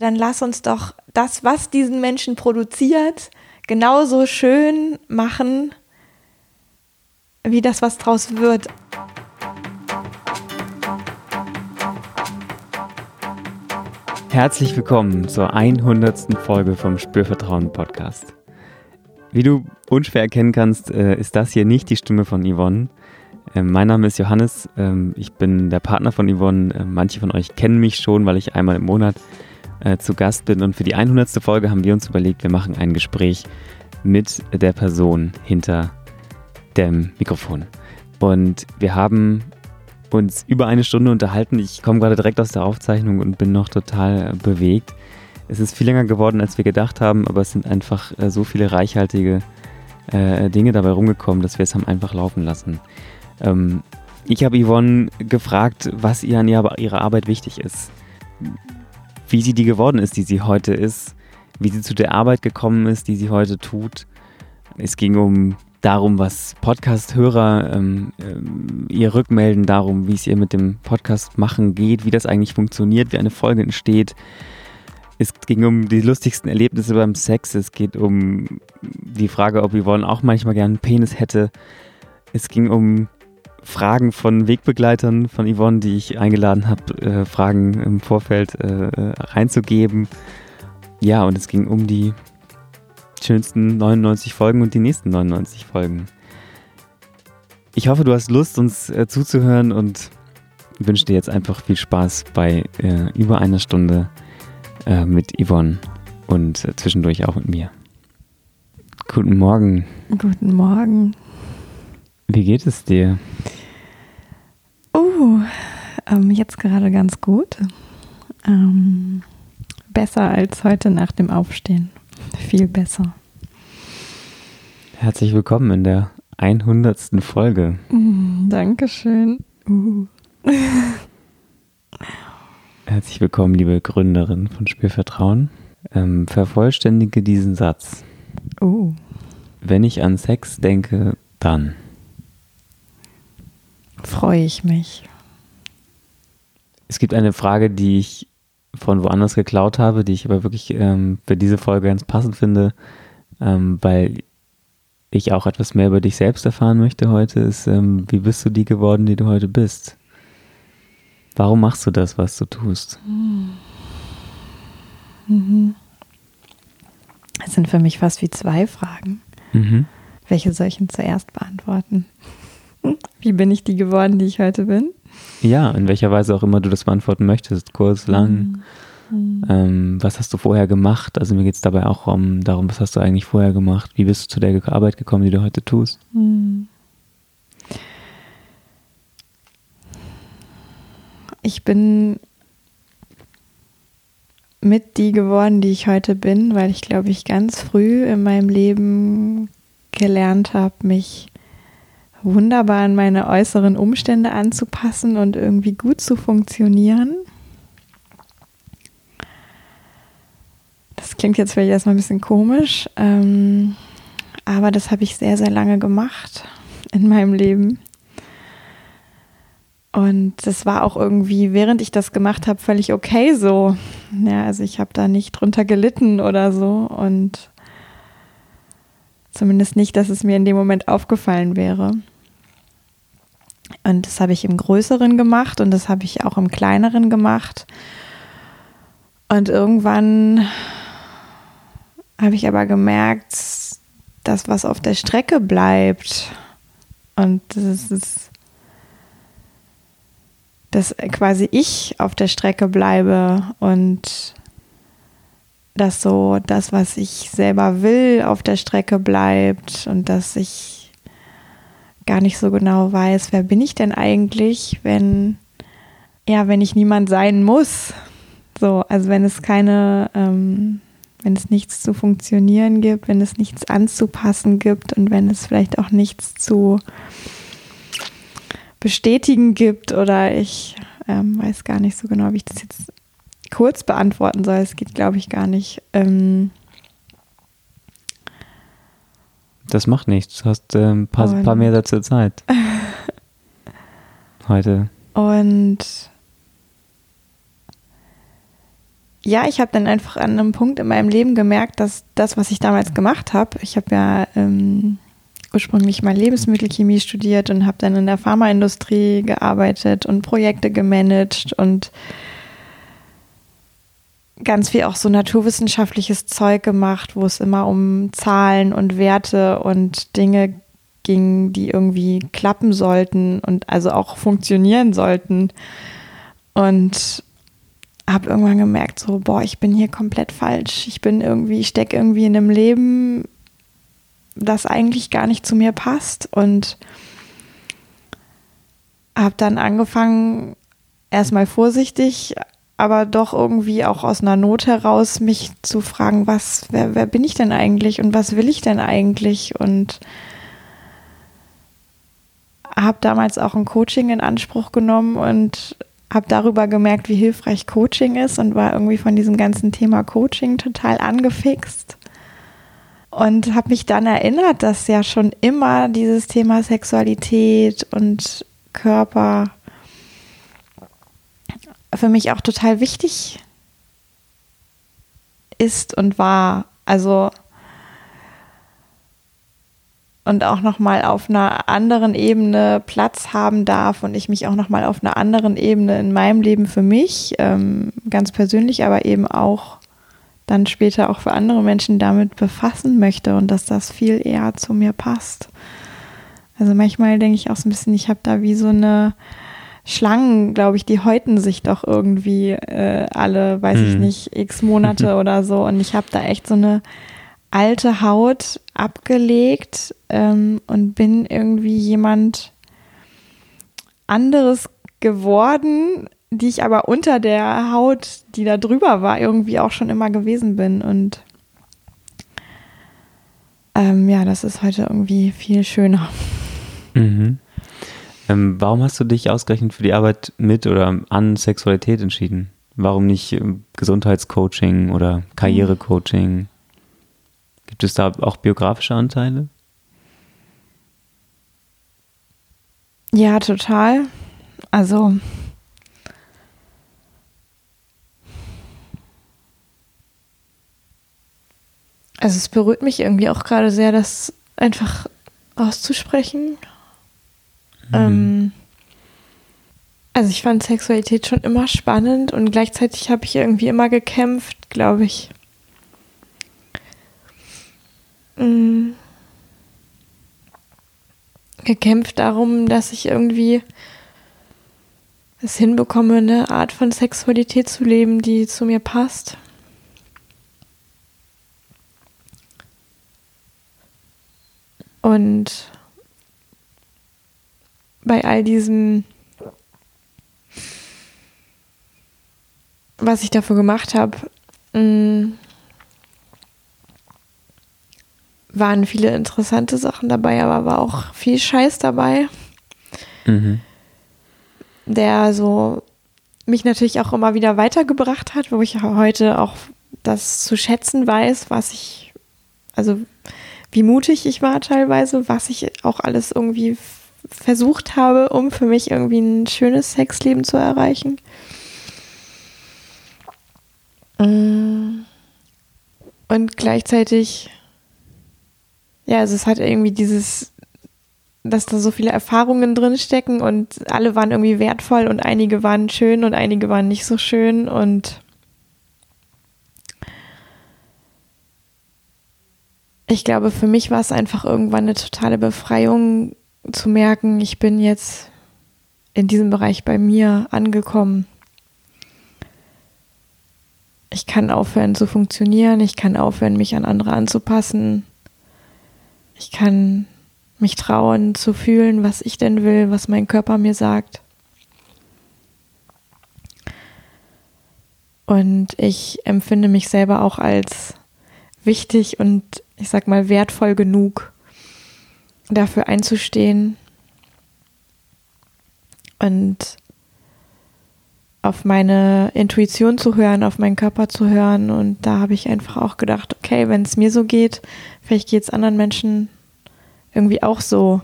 dann lass uns doch das, was diesen Menschen produziert, genauso schön machen, wie das, was draus wird. Herzlich willkommen zur 100. Folge vom Spürvertrauen Podcast. Wie du unschwer erkennen kannst, äh, ist das hier nicht die Stimme von Yvonne. Ähm, mein Name ist Johannes, ähm, ich bin der Partner von Yvonne. Ähm, manche von euch kennen mich schon, weil ich einmal im Monat äh, zu Gast bin. Und für die 100. Folge haben wir uns überlegt, wir machen ein Gespräch mit der Person hinter dem Mikrofon. Und wir haben uns über eine Stunde unterhalten. Ich komme gerade direkt aus der Aufzeichnung und bin noch total bewegt. Es ist viel länger geworden, als wir gedacht haben, aber es sind einfach äh, so viele reichhaltige äh, Dinge dabei rumgekommen, dass wir es haben einfach laufen lassen. Ähm, ich habe Yvonne gefragt, was ihr an ihrer Arbeit wichtig ist wie sie die geworden ist, die sie heute ist, wie sie zu der Arbeit gekommen ist, die sie heute tut. Es ging um darum, was Podcast-Hörer ähm, ähm, ihr rückmelden, darum, wie es ihr mit dem Podcast machen geht, wie das eigentlich funktioniert, wie eine Folge entsteht. Es ging um die lustigsten Erlebnisse beim Sex. Es geht um die Frage, ob Yvonne auch manchmal gerne einen Penis hätte. Es ging um Fragen von Wegbegleitern von Yvonne, die ich eingeladen habe, äh, Fragen im Vorfeld äh, reinzugeben. Ja, und es ging um die schönsten 99 Folgen und die nächsten 99 Folgen. Ich hoffe, du hast Lust, uns äh, zuzuhören und wünsche dir jetzt einfach viel Spaß bei äh, über einer Stunde äh, mit Yvonne und äh, zwischendurch auch mit mir. Guten Morgen. Guten Morgen. Wie geht es dir? Oh, ähm, jetzt gerade ganz gut. Ähm, besser als heute nach dem Aufstehen. Viel besser. Herzlich willkommen in der 100. Folge. Mm, Dankeschön. Uh. Herzlich willkommen, liebe Gründerin von Spielvertrauen. Ähm, vervollständige diesen Satz. Uh. Wenn ich an Sex denke, dann freue ich mich. Es gibt eine Frage, die ich von woanders geklaut habe, die ich aber wirklich ähm, für diese Folge ganz passend finde, ähm, weil ich auch etwas mehr über dich selbst erfahren möchte heute, ist, ähm, wie bist du die geworden, die du heute bist? Warum machst du das, was du tust? Mhm. Das sind für mich fast wie zwei Fragen. Mhm. Welche soll ich denn zuerst beantworten? Wie bin ich die geworden, die ich heute bin? Ja, in welcher Weise auch immer du das beantworten möchtest, kurz, lang. Mhm. Ähm, was hast du vorher gemacht? Also mir geht es dabei auch um darum, was hast du eigentlich vorher gemacht? Wie bist du zu der Arbeit gekommen, die du heute tust? Mhm. Ich bin mit die geworden, die ich heute bin, weil ich glaube ich ganz früh in meinem Leben gelernt habe, mich wunderbar an meine äußeren Umstände anzupassen und irgendwie gut zu funktionieren. Das klingt jetzt vielleicht erstmal ein bisschen komisch, ähm, aber das habe ich sehr, sehr lange gemacht in meinem Leben. Und das war auch irgendwie, während ich das gemacht habe, völlig okay so. Ja, also ich habe da nicht drunter gelitten oder so und zumindest nicht, dass es mir in dem Moment aufgefallen wäre. Und das habe ich im Größeren gemacht und das habe ich auch im Kleineren gemacht. Und irgendwann habe ich aber gemerkt, dass was auf der Strecke bleibt und das ist, dass quasi ich auf der Strecke bleibe und dass so das, was ich selber will, auf der Strecke bleibt und dass ich gar nicht so genau weiß, wer bin ich denn eigentlich, wenn, ja, wenn ich niemand sein muss. So, also wenn es keine, ähm, wenn es nichts zu funktionieren gibt, wenn es nichts anzupassen gibt und wenn es vielleicht auch nichts zu bestätigen gibt oder ich ähm, weiß gar nicht so genau, wie ich das jetzt kurz beantworten soll. Es geht, glaube ich, gar nicht. Ähm, Das macht nichts. Du hast äh, ein paar, paar mehr Sätze Zeit. Heute. Und ja, ich habe dann einfach an einem Punkt in meinem Leben gemerkt, dass das, was ich damals gemacht habe, ich habe ja ähm, ursprünglich mal Lebensmittelchemie studiert und habe dann in der Pharmaindustrie gearbeitet und Projekte gemanagt und ganz viel auch so naturwissenschaftliches Zeug gemacht, wo es immer um Zahlen und Werte und Dinge ging, die irgendwie klappen sollten und also auch funktionieren sollten. Und habe irgendwann gemerkt, so, boah, ich bin hier komplett falsch. Ich bin irgendwie, ich stecke irgendwie in einem Leben, das eigentlich gar nicht zu mir passt. Und habe dann angefangen, erstmal vorsichtig, aber doch irgendwie auch aus einer Not heraus, mich zu fragen, was, wer, wer bin ich denn eigentlich und was will ich denn eigentlich? Und habe damals auch ein Coaching in Anspruch genommen und habe darüber gemerkt, wie hilfreich Coaching ist und war irgendwie von diesem ganzen Thema Coaching total angefixt. Und habe mich dann erinnert, dass ja schon immer dieses Thema Sexualität und Körper für mich auch total wichtig ist und war. Also und auch noch mal auf einer anderen Ebene Platz haben darf und ich mich auch noch mal auf einer anderen Ebene in meinem Leben für mich ähm, ganz persönlich, aber eben auch dann später auch für andere Menschen damit befassen möchte und dass das viel eher zu mir passt. Also manchmal denke ich auch so ein bisschen, ich habe da wie so eine Schlangen, glaube ich, die häuten sich doch irgendwie äh, alle, weiß mhm. ich nicht, x Monate oder so. Und ich habe da echt so eine alte Haut abgelegt ähm, und bin irgendwie jemand anderes geworden, die ich aber unter der Haut, die da drüber war, irgendwie auch schon immer gewesen bin. Und ähm, ja, das ist heute irgendwie viel schöner. Mhm. Ähm, warum hast du dich ausgerechnet für die Arbeit mit oder an Sexualität entschieden? Warum nicht ähm, Gesundheitscoaching oder Karrierecoaching? Gibt es da auch biografische Anteile? Ja, total. Also Also es berührt mich irgendwie auch gerade sehr, das einfach auszusprechen. Mhm. Ähm, also ich fand Sexualität schon immer spannend und gleichzeitig habe ich irgendwie immer gekämpft, glaube ich, mh, gekämpft darum, dass ich irgendwie es hinbekomme, eine Art von Sexualität zu leben, die zu mir passt. Und bei all diesem, was ich dafür gemacht habe, waren viele interessante Sachen dabei, aber war auch viel Scheiß dabei. Mhm. Der so mich natürlich auch immer wieder weitergebracht hat, wo ich heute auch das zu schätzen weiß, was ich, also wie mutig ich war teilweise, was ich auch alles irgendwie versucht habe, um für mich irgendwie ein schönes Sexleben zu erreichen. Und gleichzeitig ja, also es hat irgendwie dieses, dass da so viele Erfahrungen drin stecken und alle waren irgendwie wertvoll und einige waren schön und einige waren nicht so schön und ich glaube, für mich war es einfach irgendwann eine totale Befreiung zu merken, ich bin jetzt in diesem Bereich bei mir angekommen. Ich kann aufhören zu funktionieren, ich kann aufhören, mich an andere anzupassen. Ich kann mich trauen zu fühlen, was ich denn will, was mein Körper mir sagt. Und ich empfinde mich selber auch als wichtig und ich sag mal wertvoll genug, dafür einzustehen und auf meine Intuition zu hören, auf meinen Körper zu hören. Und da habe ich einfach auch gedacht, okay, wenn es mir so geht, vielleicht geht es anderen Menschen irgendwie auch so,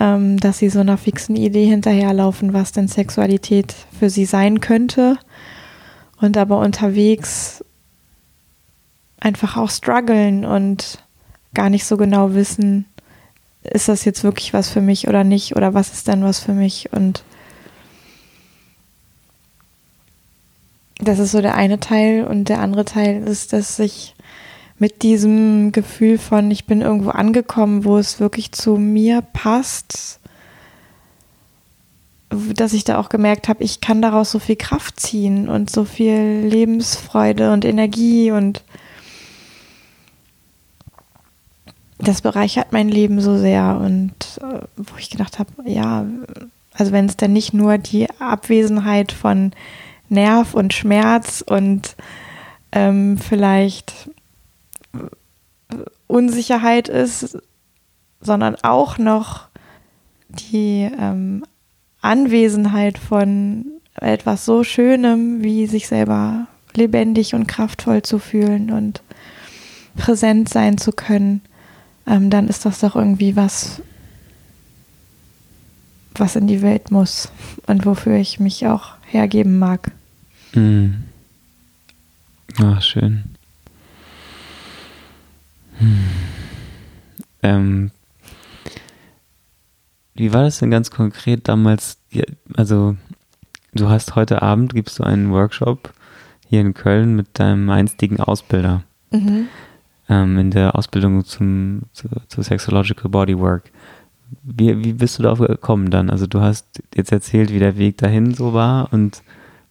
ähm, dass sie so einer fixen Idee hinterherlaufen, was denn Sexualität für sie sein könnte. und aber unterwegs einfach auch strugglen und gar nicht so genau wissen, ist das jetzt wirklich was für mich oder nicht? Oder was ist denn was für mich? Und das ist so der eine Teil. Und der andere Teil ist, dass ich mit diesem Gefühl von, ich bin irgendwo angekommen, wo es wirklich zu mir passt, dass ich da auch gemerkt habe, ich kann daraus so viel Kraft ziehen und so viel Lebensfreude und Energie und das bereichert mein Leben so sehr und äh, wo ich gedacht habe, ja, also wenn es dann nicht nur die Abwesenheit von Nerv und Schmerz und ähm, vielleicht Unsicherheit ist, sondern auch noch die ähm, Anwesenheit von etwas so Schönem, wie sich selber lebendig und kraftvoll zu fühlen und präsent sein zu können, ähm, dann ist das doch irgendwie was, was in die Welt muss und wofür ich mich auch hergeben mag. Mhm. Ach, schön. Hm. Ähm, wie war das denn ganz konkret damals? Also, du hast heute Abend, gibst du einen Workshop hier in Köln mit deinem einstigen Ausbilder mhm. Ähm, in der Ausbildung zum, zu, zu Sexological Bodywork. Wie, wie bist du darauf gekommen dann? Also du hast jetzt erzählt, wie der Weg dahin so war und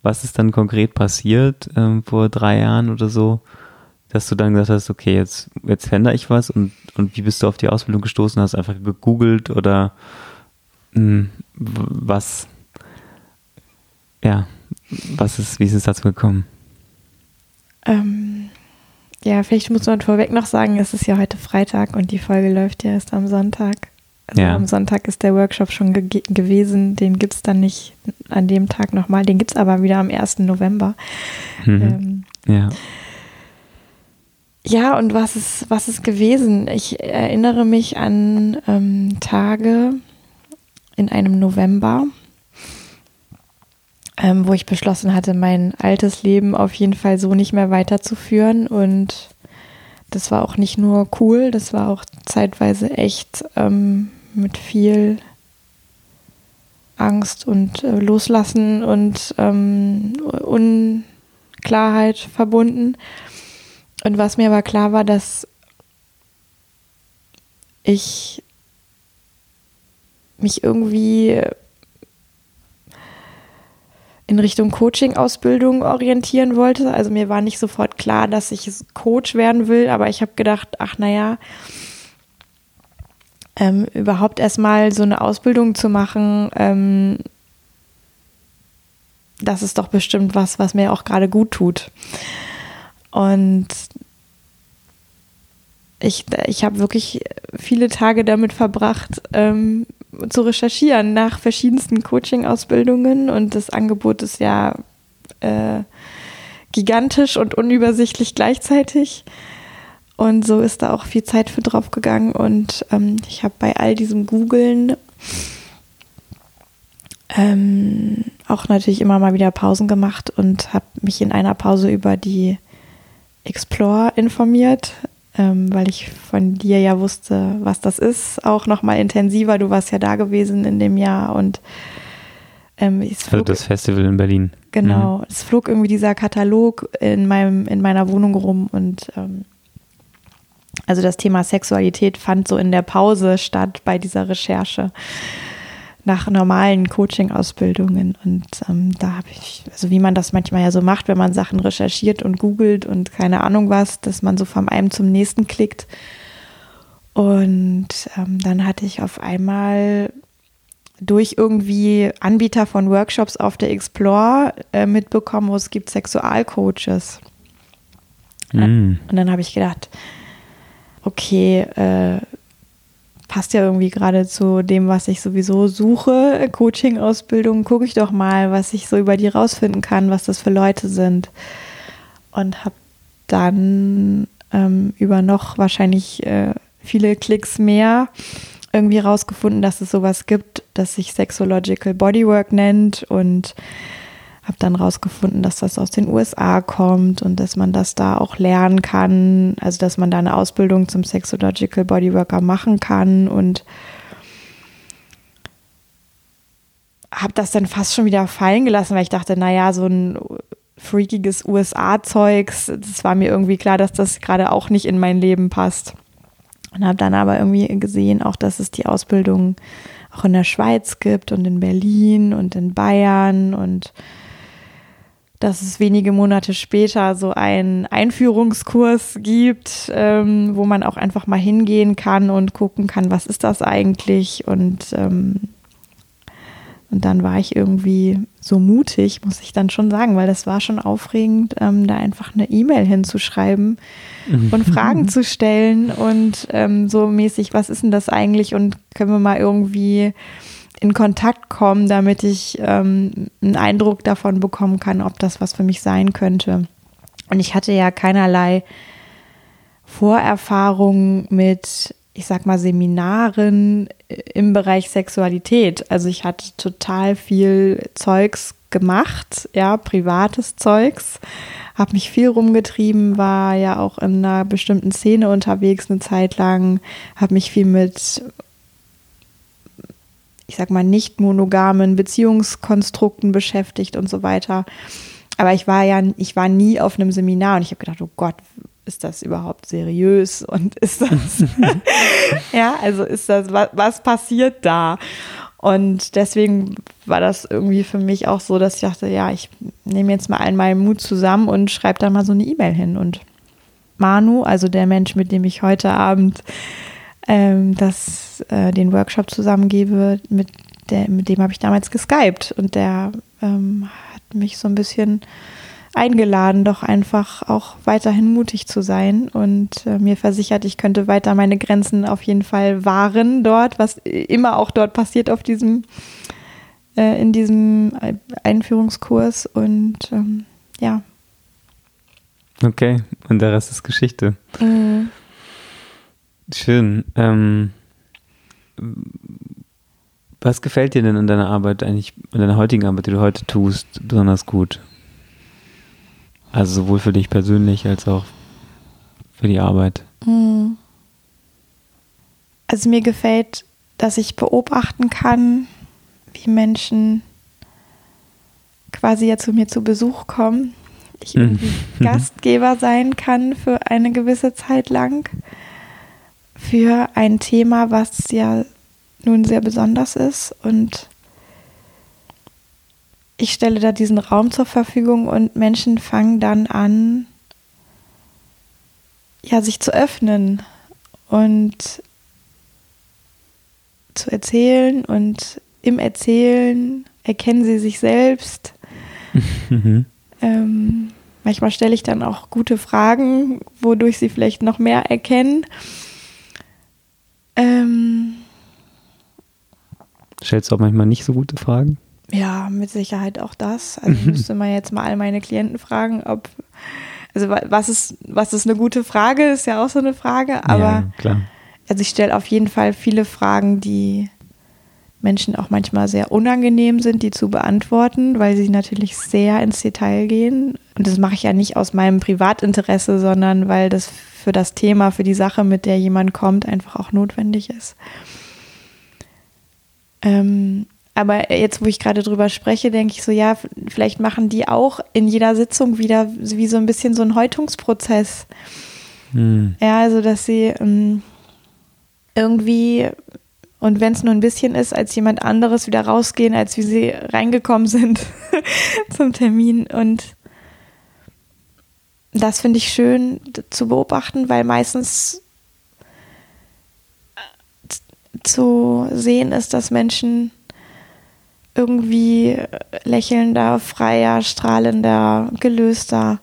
was ist dann konkret passiert ähm, vor drei Jahren oder so, dass du dann gesagt hast, okay, jetzt, jetzt verändere ich was und, und wie bist du auf die Ausbildung gestoßen? Hast du einfach gegoogelt oder mh, hm, was, ja, was ist, wie ist es dazu gekommen? Ähm, ja, vielleicht muss man vorweg noch sagen, es ist ja heute Freitag und die Folge läuft ja erst am Sonntag. Also ja. Am Sonntag ist der Workshop schon ge gewesen. Den gibt es dann nicht an dem Tag nochmal. Den gibt es aber wieder am 1. November. Mhm. Ähm, ja. Ja, und was ist, was ist gewesen? Ich erinnere mich an ähm, Tage in einem November, ähm, wo ich beschlossen hatte, mein altes Leben auf jeden Fall so nicht mehr weiterzuführen. Und das war auch nicht nur cool, das war auch zeitweise echt ähm, mit viel Angst und äh, Loslassen und ähm, Unklarheit verbunden. Und was mir aber klar war, dass ich mich irgendwie in Richtung Coaching-Ausbildung orientieren wollte. Also mir war nicht sofort klar, dass ich Coach werden will, aber ich habe gedacht, ach naja, ähm, überhaupt erstmal so eine Ausbildung zu machen, ähm, das ist doch bestimmt was, was mir auch gerade gut tut. Und ich, ich habe wirklich viele Tage damit verbracht, ähm, zu recherchieren nach verschiedensten Coaching-Ausbildungen und das Angebot ist ja äh, gigantisch und unübersichtlich gleichzeitig. Und so ist da auch viel Zeit für drauf gegangen. Und ähm, ich habe bei all diesem Googlen ähm, auch natürlich immer mal wieder Pausen gemacht und habe mich in einer Pause über die Explore informiert, ähm, weil ich von dir ja wusste, was das ist. Auch noch mal intensiver. Du warst ja da gewesen in dem Jahr und ähm, also das Festival in Berlin. Genau. Mhm. Es flog irgendwie dieser Katalog in meinem in meiner Wohnung rum und ähm, also das Thema Sexualität fand so in der Pause statt bei dieser Recherche nach normalen Coaching-Ausbildungen. Und ähm, da habe ich, also wie man das manchmal ja so macht, wenn man Sachen recherchiert und googelt und keine Ahnung was, dass man so vom einen zum nächsten klickt. Und ähm, dann hatte ich auf einmal durch irgendwie Anbieter von Workshops auf der Explore äh, mitbekommen, wo es gibt Sexualcoaches. Mm. Und dann habe ich gedacht, okay, äh, passt ja irgendwie gerade zu dem, was ich sowieso suche. Coaching-Ausbildung, gucke ich doch mal, was ich so über die rausfinden kann, was das für Leute sind. Und habe dann ähm, über noch wahrscheinlich äh, viele Klicks mehr irgendwie rausgefunden, dass es sowas gibt, das sich Sexological Bodywork nennt und habe dann rausgefunden, dass das aus den USA kommt und dass man das da auch lernen kann, also dass man da eine Ausbildung zum Sexological Bodyworker machen kann und habe das dann fast schon wieder fallen gelassen, weil ich dachte, naja, so ein freakiges USA-Zeugs, das war mir irgendwie klar, dass das gerade auch nicht in mein Leben passt. Und habe dann aber irgendwie gesehen, auch dass es die Ausbildung auch in der Schweiz gibt und in Berlin und in Bayern und dass es wenige Monate später so einen Einführungskurs gibt, ähm, wo man auch einfach mal hingehen kann und gucken kann, was ist das eigentlich? Und ähm, und dann war ich irgendwie so mutig, muss ich dann schon sagen, weil das war schon aufregend, ähm, da einfach eine E-Mail hinzuschreiben und Fragen zu stellen und ähm, so mäßig, was ist denn das eigentlich? Und können wir mal irgendwie in Kontakt kommen, damit ich ähm, einen Eindruck davon bekommen kann, ob das was für mich sein könnte. Und ich hatte ja keinerlei Vorerfahrung mit ich sag mal, Seminaren im Bereich Sexualität. Also ich hatte total viel Zeugs gemacht, ja, privates Zeugs, habe mich viel rumgetrieben, war ja auch in einer bestimmten Szene unterwegs eine Zeit lang, habe mich viel mit, ich sag mal, nicht monogamen Beziehungskonstrukten beschäftigt und so weiter. Aber ich war ja, ich war nie auf einem Seminar und ich habe gedacht, oh Gott, ist das überhaupt seriös und ist das, ja, also ist das, was, was passiert da? Und deswegen war das irgendwie für mich auch so, dass ich dachte, ja, ich nehme jetzt mal all meinen Mut zusammen und schreibe da mal so eine E-Mail hin. Und Manu, also der Mensch, mit dem ich heute Abend ähm, das, äh, den Workshop zusammengebe, mit, der, mit dem habe ich damals geskypt und der ähm, hat mich so ein bisschen eingeladen, doch einfach auch weiterhin mutig zu sein und äh, mir versichert, ich könnte weiter meine Grenzen auf jeden Fall wahren dort, was immer auch dort passiert auf diesem, äh, in diesem Einführungskurs und ähm, ja. Okay, und der Rest ist Geschichte. Mhm. Schön. Ähm, was gefällt dir denn in deiner Arbeit eigentlich, in deiner heutigen Arbeit, die du heute tust, besonders gut? Also sowohl für dich persönlich als auch für die Arbeit. Hm. Also mir gefällt, dass ich beobachten kann, wie Menschen quasi ja zu mir zu Besuch kommen. Ich hm. irgendwie Gastgeber sein kann für eine gewisse Zeit lang. Für ein Thema, was ja nun sehr besonders ist und ich stelle da diesen Raum zur Verfügung und Menschen fangen dann an, ja, sich zu öffnen und zu erzählen und im Erzählen erkennen sie sich selbst. Mhm. Ähm, manchmal stelle ich dann auch gute Fragen, wodurch sie vielleicht noch mehr erkennen. Ähm, Stellst du auch manchmal nicht so gute Fragen? Ja, mit Sicherheit auch das. Also mhm. müsste man jetzt mal all meine Klienten fragen, ob, also was ist, was ist eine gute Frage, ist ja auch so eine Frage, aber ja, klar. also ich stelle auf jeden Fall viele Fragen, die Menschen auch manchmal sehr unangenehm sind, die zu beantworten, weil sie natürlich sehr ins Detail gehen. Und das mache ich ja nicht aus meinem Privatinteresse, sondern weil das für das Thema, für die Sache, mit der jemand kommt, einfach auch notwendig ist. Ähm, aber jetzt, wo ich gerade drüber spreche, denke ich so, ja, vielleicht machen die auch in jeder Sitzung wieder wie so ein bisschen so einen Häutungsprozess. Hm. Ja, also dass sie ähm, irgendwie, und wenn es nur ein bisschen ist, als jemand anderes wieder rausgehen, als wie sie reingekommen sind zum Termin. Und das finde ich schön zu beobachten, weil meistens zu sehen ist, dass Menschen irgendwie lächelnder, freier, strahlender, gelöster.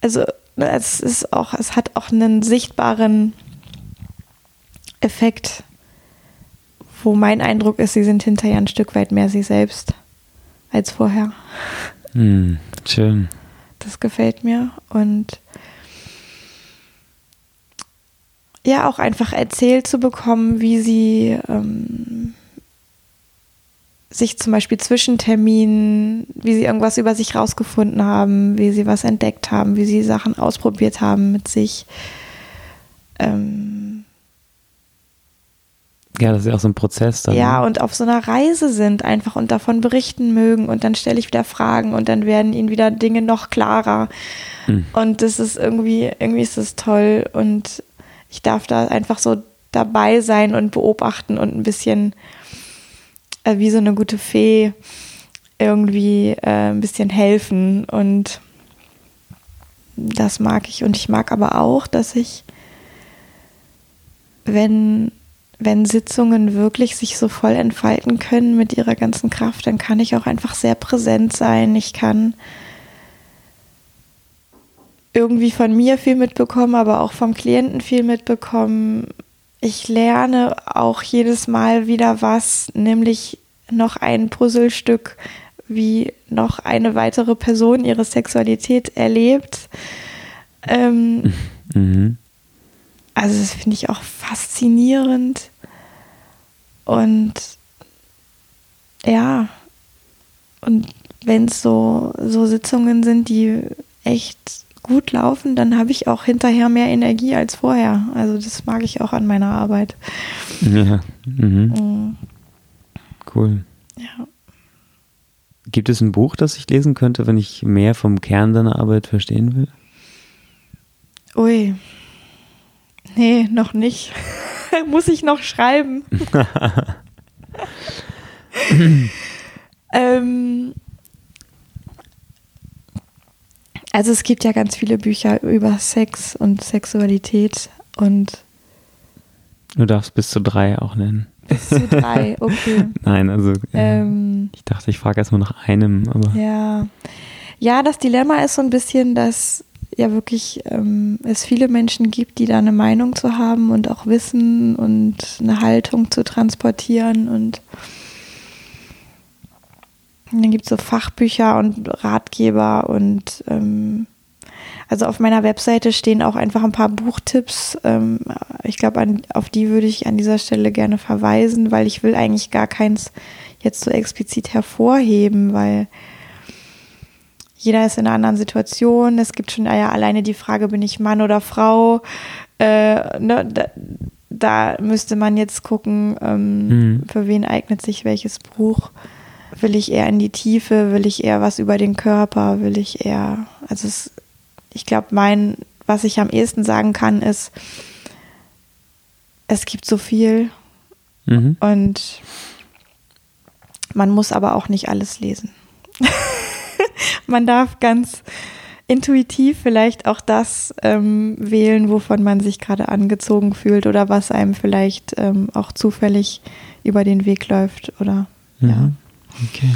Also es ist auch, es hat auch einen sichtbaren Effekt, wo mein Eindruck ist, sie sind hinterher ein Stück weit mehr sie selbst als vorher. Hm, schön. Das gefällt mir und ja, auch einfach erzählt zu bekommen, wie sie ähm, sich zum Beispiel zwischen Terminen, wie sie irgendwas über sich rausgefunden haben, wie sie was entdeckt haben, wie sie Sachen ausprobiert haben mit sich. Ähm ja, das ist ja auch so ein Prozess dann. Ja, ne? und auf so einer Reise sind einfach und davon berichten mögen und dann stelle ich wieder Fragen und dann werden ihnen wieder Dinge noch klarer. Hm. Und das ist irgendwie, irgendwie ist das toll und ich darf da einfach so dabei sein und beobachten und ein bisschen äh, wie so eine gute Fee irgendwie äh, ein bisschen helfen und das mag ich und ich mag aber auch, dass ich wenn wenn Sitzungen wirklich sich so voll entfalten können mit ihrer ganzen Kraft, dann kann ich auch einfach sehr präsent sein. Ich kann irgendwie von mir viel mitbekommen, aber auch vom Klienten viel mitbekommen. Ich lerne auch jedes Mal wieder was, nämlich noch ein Puzzlestück, wie noch eine weitere Person ihre Sexualität erlebt. Ähm, mhm. Also das finde ich auch faszinierend. Und ja, und wenn es so, so Sitzungen sind, die echt gut laufen, dann habe ich auch hinterher mehr Energie als vorher. Also das mag ich auch an meiner Arbeit. Ja. Mhm. Mhm. Cool. Ja. Gibt es ein Buch, das ich lesen könnte, wenn ich mehr vom Kern deiner Arbeit verstehen will? Ui. Nee, noch nicht. Muss ich noch schreiben. ähm, also es gibt ja ganz viele Bücher über Sex und Sexualität und Du darfst bis zu drei auch nennen. Bis zu drei, okay. Nein, also äh, ähm, ich dachte, ich frage erstmal nach einem, aber. Ja. Ja, das Dilemma ist so ein bisschen, dass ja wirklich ähm, es viele Menschen gibt, die da eine Meinung zu haben und auch Wissen und eine Haltung zu transportieren und dann gibt es so Fachbücher und Ratgeber und ähm, also auf meiner Webseite stehen auch einfach ein paar Buchtipps. Ähm, ich glaube, auf die würde ich an dieser Stelle gerne verweisen, weil ich will eigentlich gar keins jetzt so explizit hervorheben, weil jeder ist in einer anderen Situation. Es gibt schon ja alleine die Frage, bin ich Mann oder Frau? Äh, ne, da, da, müsste man jetzt gucken, ähm, mhm. für wen eignet sich welches Buch. Will ich eher in die Tiefe? Will ich eher was über den Körper? Will ich eher, also es, ich glaube, mein, was ich am ehesten sagen kann, ist, es gibt so viel mhm. und man muss aber auch nicht alles lesen. man darf ganz intuitiv vielleicht auch das ähm, wählen, wovon man sich gerade angezogen fühlt oder was einem vielleicht ähm, auch zufällig über den Weg läuft oder mhm. ja. Okay.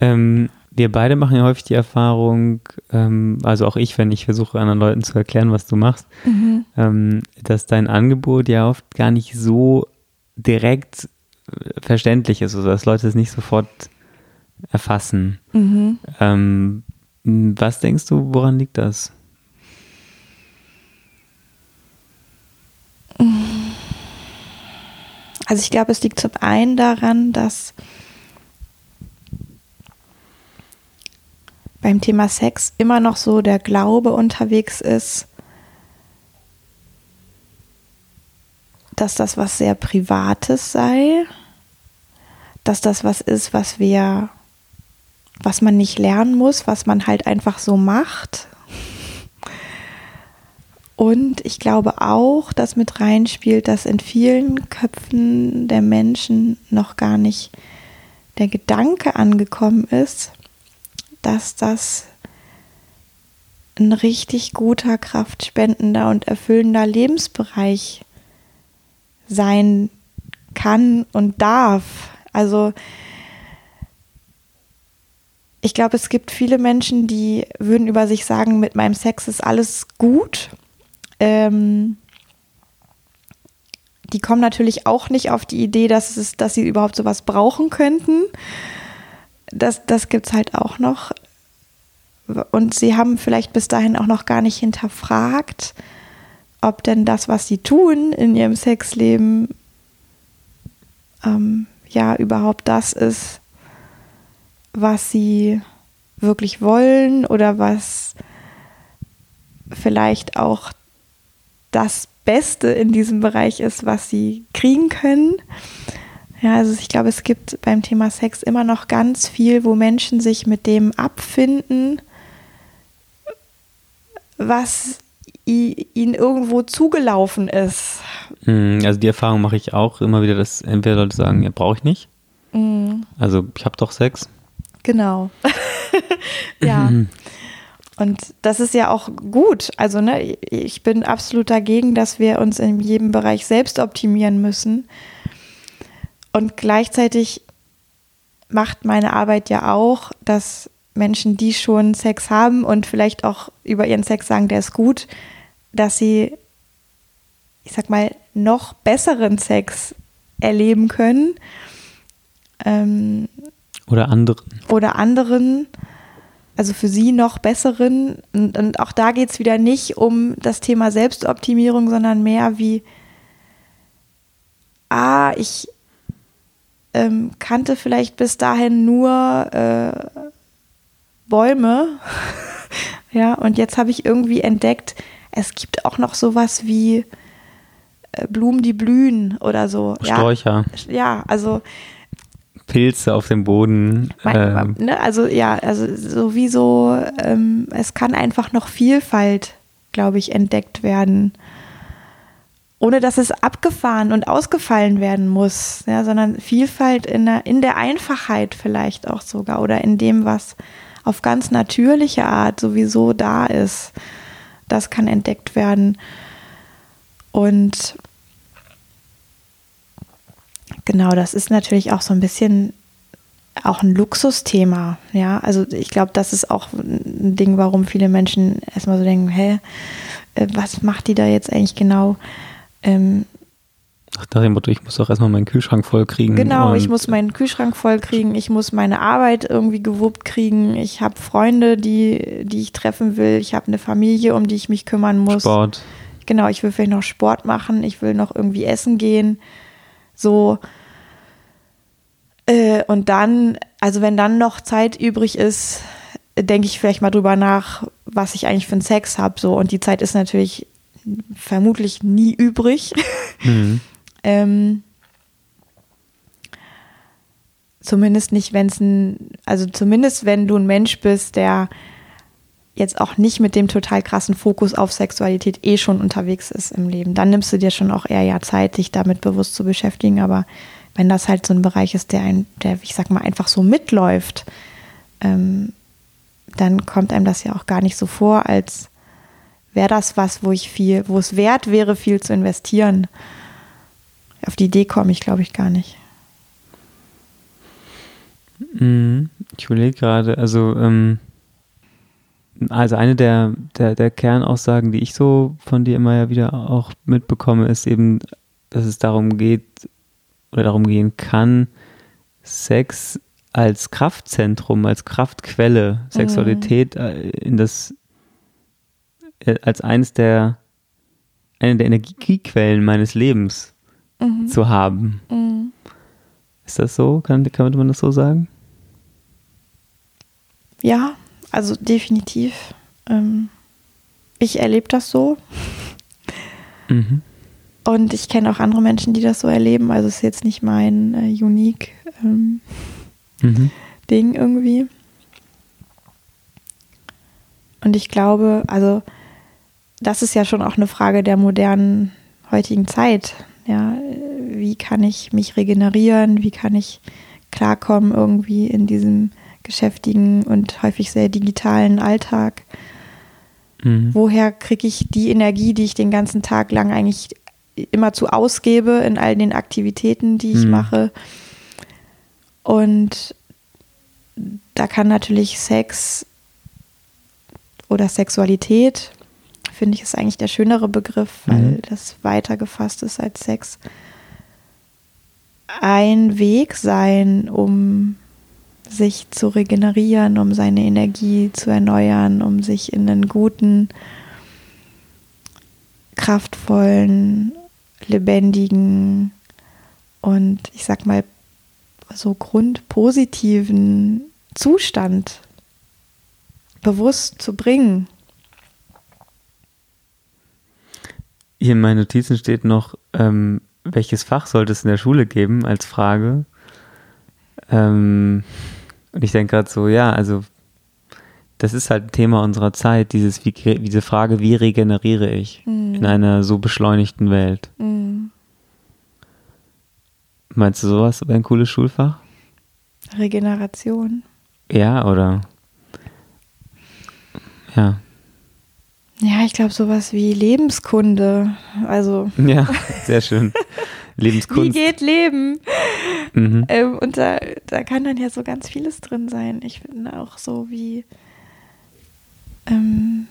Ähm, wir beide machen ja häufig die Erfahrung, ähm, also auch ich, wenn ich versuche, anderen Leuten zu erklären, was du machst, mhm. ähm, dass dein Angebot ja oft gar nicht so direkt äh, verständlich ist, also dass Leute es nicht sofort erfassen. Mhm. Ähm, was denkst du, woran liegt das? Also ich glaube, es liegt zum einen daran, dass beim Thema Sex immer noch so der Glaube unterwegs ist, dass das was sehr Privates sei, dass das was ist, was wir was man nicht lernen muss, was man halt einfach so macht. Und ich glaube auch, dass mit reinspielt, dass in vielen Köpfen der Menschen noch gar nicht der Gedanke angekommen ist, dass das ein richtig guter, kraftspendender und erfüllender Lebensbereich sein kann und darf. Also ich glaube, es gibt viele Menschen, die würden über sich sagen, mit meinem Sex ist alles gut. Ähm, die kommen natürlich auch nicht auf die Idee, dass, es, dass sie überhaupt sowas brauchen könnten. Das, das gibt es halt auch noch. Und sie haben vielleicht bis dahin auch noch gar nicht hinterfragt, ob denn das, was sie tun in ihrem Sexleben, ähm, ja überhaupt das ist, was sie wirklich wollen oder was vielleicht auch das Beste in diesem Bereich ist, was sie kriegen können. Ja, also ich glaube, es gibt beim Thema Sex immer noch ganz viel, wo Menschen sich mit dem abfinden, was ihnen irgendwo zugelaufen ist. Hm, also die Erfahrung mache ich auch immer wieder, dass entweder Leute sagen, ja, brauche ich nicht. Mhm. Also ich habe doch Sex. Genau. ja. Und das ist ja auch gut. Also, ne, ich bin absolut dagegen, dass wir uns in jedem Bereich selbst optimieren müssen. Und gleichzeitig macht meine Arbeit ja auch, dass Menschen, die schon Sex haben und vielleicht auch über ihren Sex sagen, der ist gut, dass sie, ich sag mal, noch besseren Sex erleben können. Ähm, oder anderen. Oder anderen, also für sie noch besseren. Und, und auch da geht es wieder nicht um das Thema Selbstoptimierung, sondern mehr wie, ah, ich ähm, kannte vielleicht bis dahin nur äh, Bäume. ja, und jetzt habe ich irgendwie entdeckt, es gibt auch noch sowas wie äh, Blumen, die blühen oder so. Sträucher. Ja, ja also Pilze auf dem Boden. Ähm. Ne, also ja, also sowieso, ähm, es kann einfach noch Vielfalt, glaube ich, entdeckt werden. Ohne dass es abgefahren und ausgefallen werden muss, ja, sondern Vielfalt in der, in der Einfachheit vielleicht auch sogar oder in dem, was auf ganz natürliche Art sowieso da ist. Das kann entdeckt werden. Und genau, das ist natürlich auch so ein bisschen auch ein Luxusthema. Ja, also ich glaube, das ist auch ein Ding, warum viele Menschen erstmal so denken, hä, äh, was macht die da jetzt eigentlich genau? Ähm, Ach, nach dem Motto, ich muss doch erstmal meinen Kühlschrank voll kriegen. Genau, ich muss meinen Kühlschrank voll kriegen, ich muss meine Arbeit irgendwie gewuppt kriegen, ich habe Freunde, die, die ich treffen will, ich habe eine Familie, um die ich mich kümmern muss. Sport. Genau, ich will vielleicht noch Sport machen, ich will noch irgendwie essen gehen. So. Äh, und dann, also wenn dann noch Zeit übrig ist, denke ich vielleicht mal drüber nach, was ich eigentlich für einen Sex habe. So. Und die Zeit ist natürlich vermutlich nie übrig. Mhm. Ähm, zumindest nicht, wenn es ein, also zumindest wenn du ein Mensch bist, der jetzt auch nicht mit dem total krassen Fokus auf Sexualität eh schon unterwegs ist im Leben. Dann nimmst du dir schon auch eher ja Zeit, dich damit bewusst zu beschäftigen. Aber wenn das halt so ein Bereich ist, der, ein, der ich sag mal, einfach so mitläuft, ähm, dann kommt einem das ja auch gar nicht so vor, als wäre das was, wo ich viel, wo es wert wäre, viel zu investieren. Auf die Idee komme ich, glaube ich, gar nicht. Mhm. Ich überlege gerade, also, ähm, also eine der, der, der Kernaussagen, die ich so von dir immer ja wieder auch mitbekomme, ist eben, dass es darum geht oder darum gehen kann, Sex als Kraftzentrum, als Kraftquelle, Sexualität mhm. in das äh, als eines der eine der Energiequellen meines Lebens mhm. zu haben. Mhm. Ist das so? Kann, kann man das so sagen? Ja, also definitiv. Ähm, ich erlebe das so. Mhm. Und ich kenne auch andere Menschen, die das so erleben. Also es ist jetzt nicht mein äh, unique ähm, mhm. Ding irgendwie. Und ich glaube, also das ist ja schon auch eine Frage der modernen heutigen Zeit. Ja, wie kann ich mich regenerieren? Wie kann ich klarkommen irgendwie in diesem geschäftigen und häufig sehr digitalen Alltag? Mhm. Woher kriege ich die Energie, die ich den ganzen Tag lang eigentlich immer zu ausgebe in all den Aktivitäten, die ich mhm. mache? Und da kann natürlich Sex oder Sexualität finde ich, ist eigentlich der schönere Begriff, weil mhm. das weiter gefasst ist als Sex. Ein Weg sein, um sich zu regenerieren, um seine Energie zu erneuern, um sich in einen guten, kraftvollen, lebendigen und ich sag mal so grundpositiven Zustand bewusst zu bringen. Hier in meinen Notizen steht noch, ähm, welches Fach sollte es in der Schule geben als Frage? Ähm, und ich denke gerade so, ja, also das ist halt ein Thema unserer Zeit, dieses, wie, diese Frage, wie regeneriere ich mhm. in einer so beschleunigten Welt? Mhm. Meinst du sowas wäre ein cooles Schulfach? Regeneration. Ja, oder? Ja. Ja, ich glaube sowas wie Lebenskunde. Also. Ja, sehr schön. Lebenskunde. Wie geht Leben? Mhm. Ähm, und da, da kann dann ja so ganz vieles drin sein. Ich finde auch so wie. Ähm,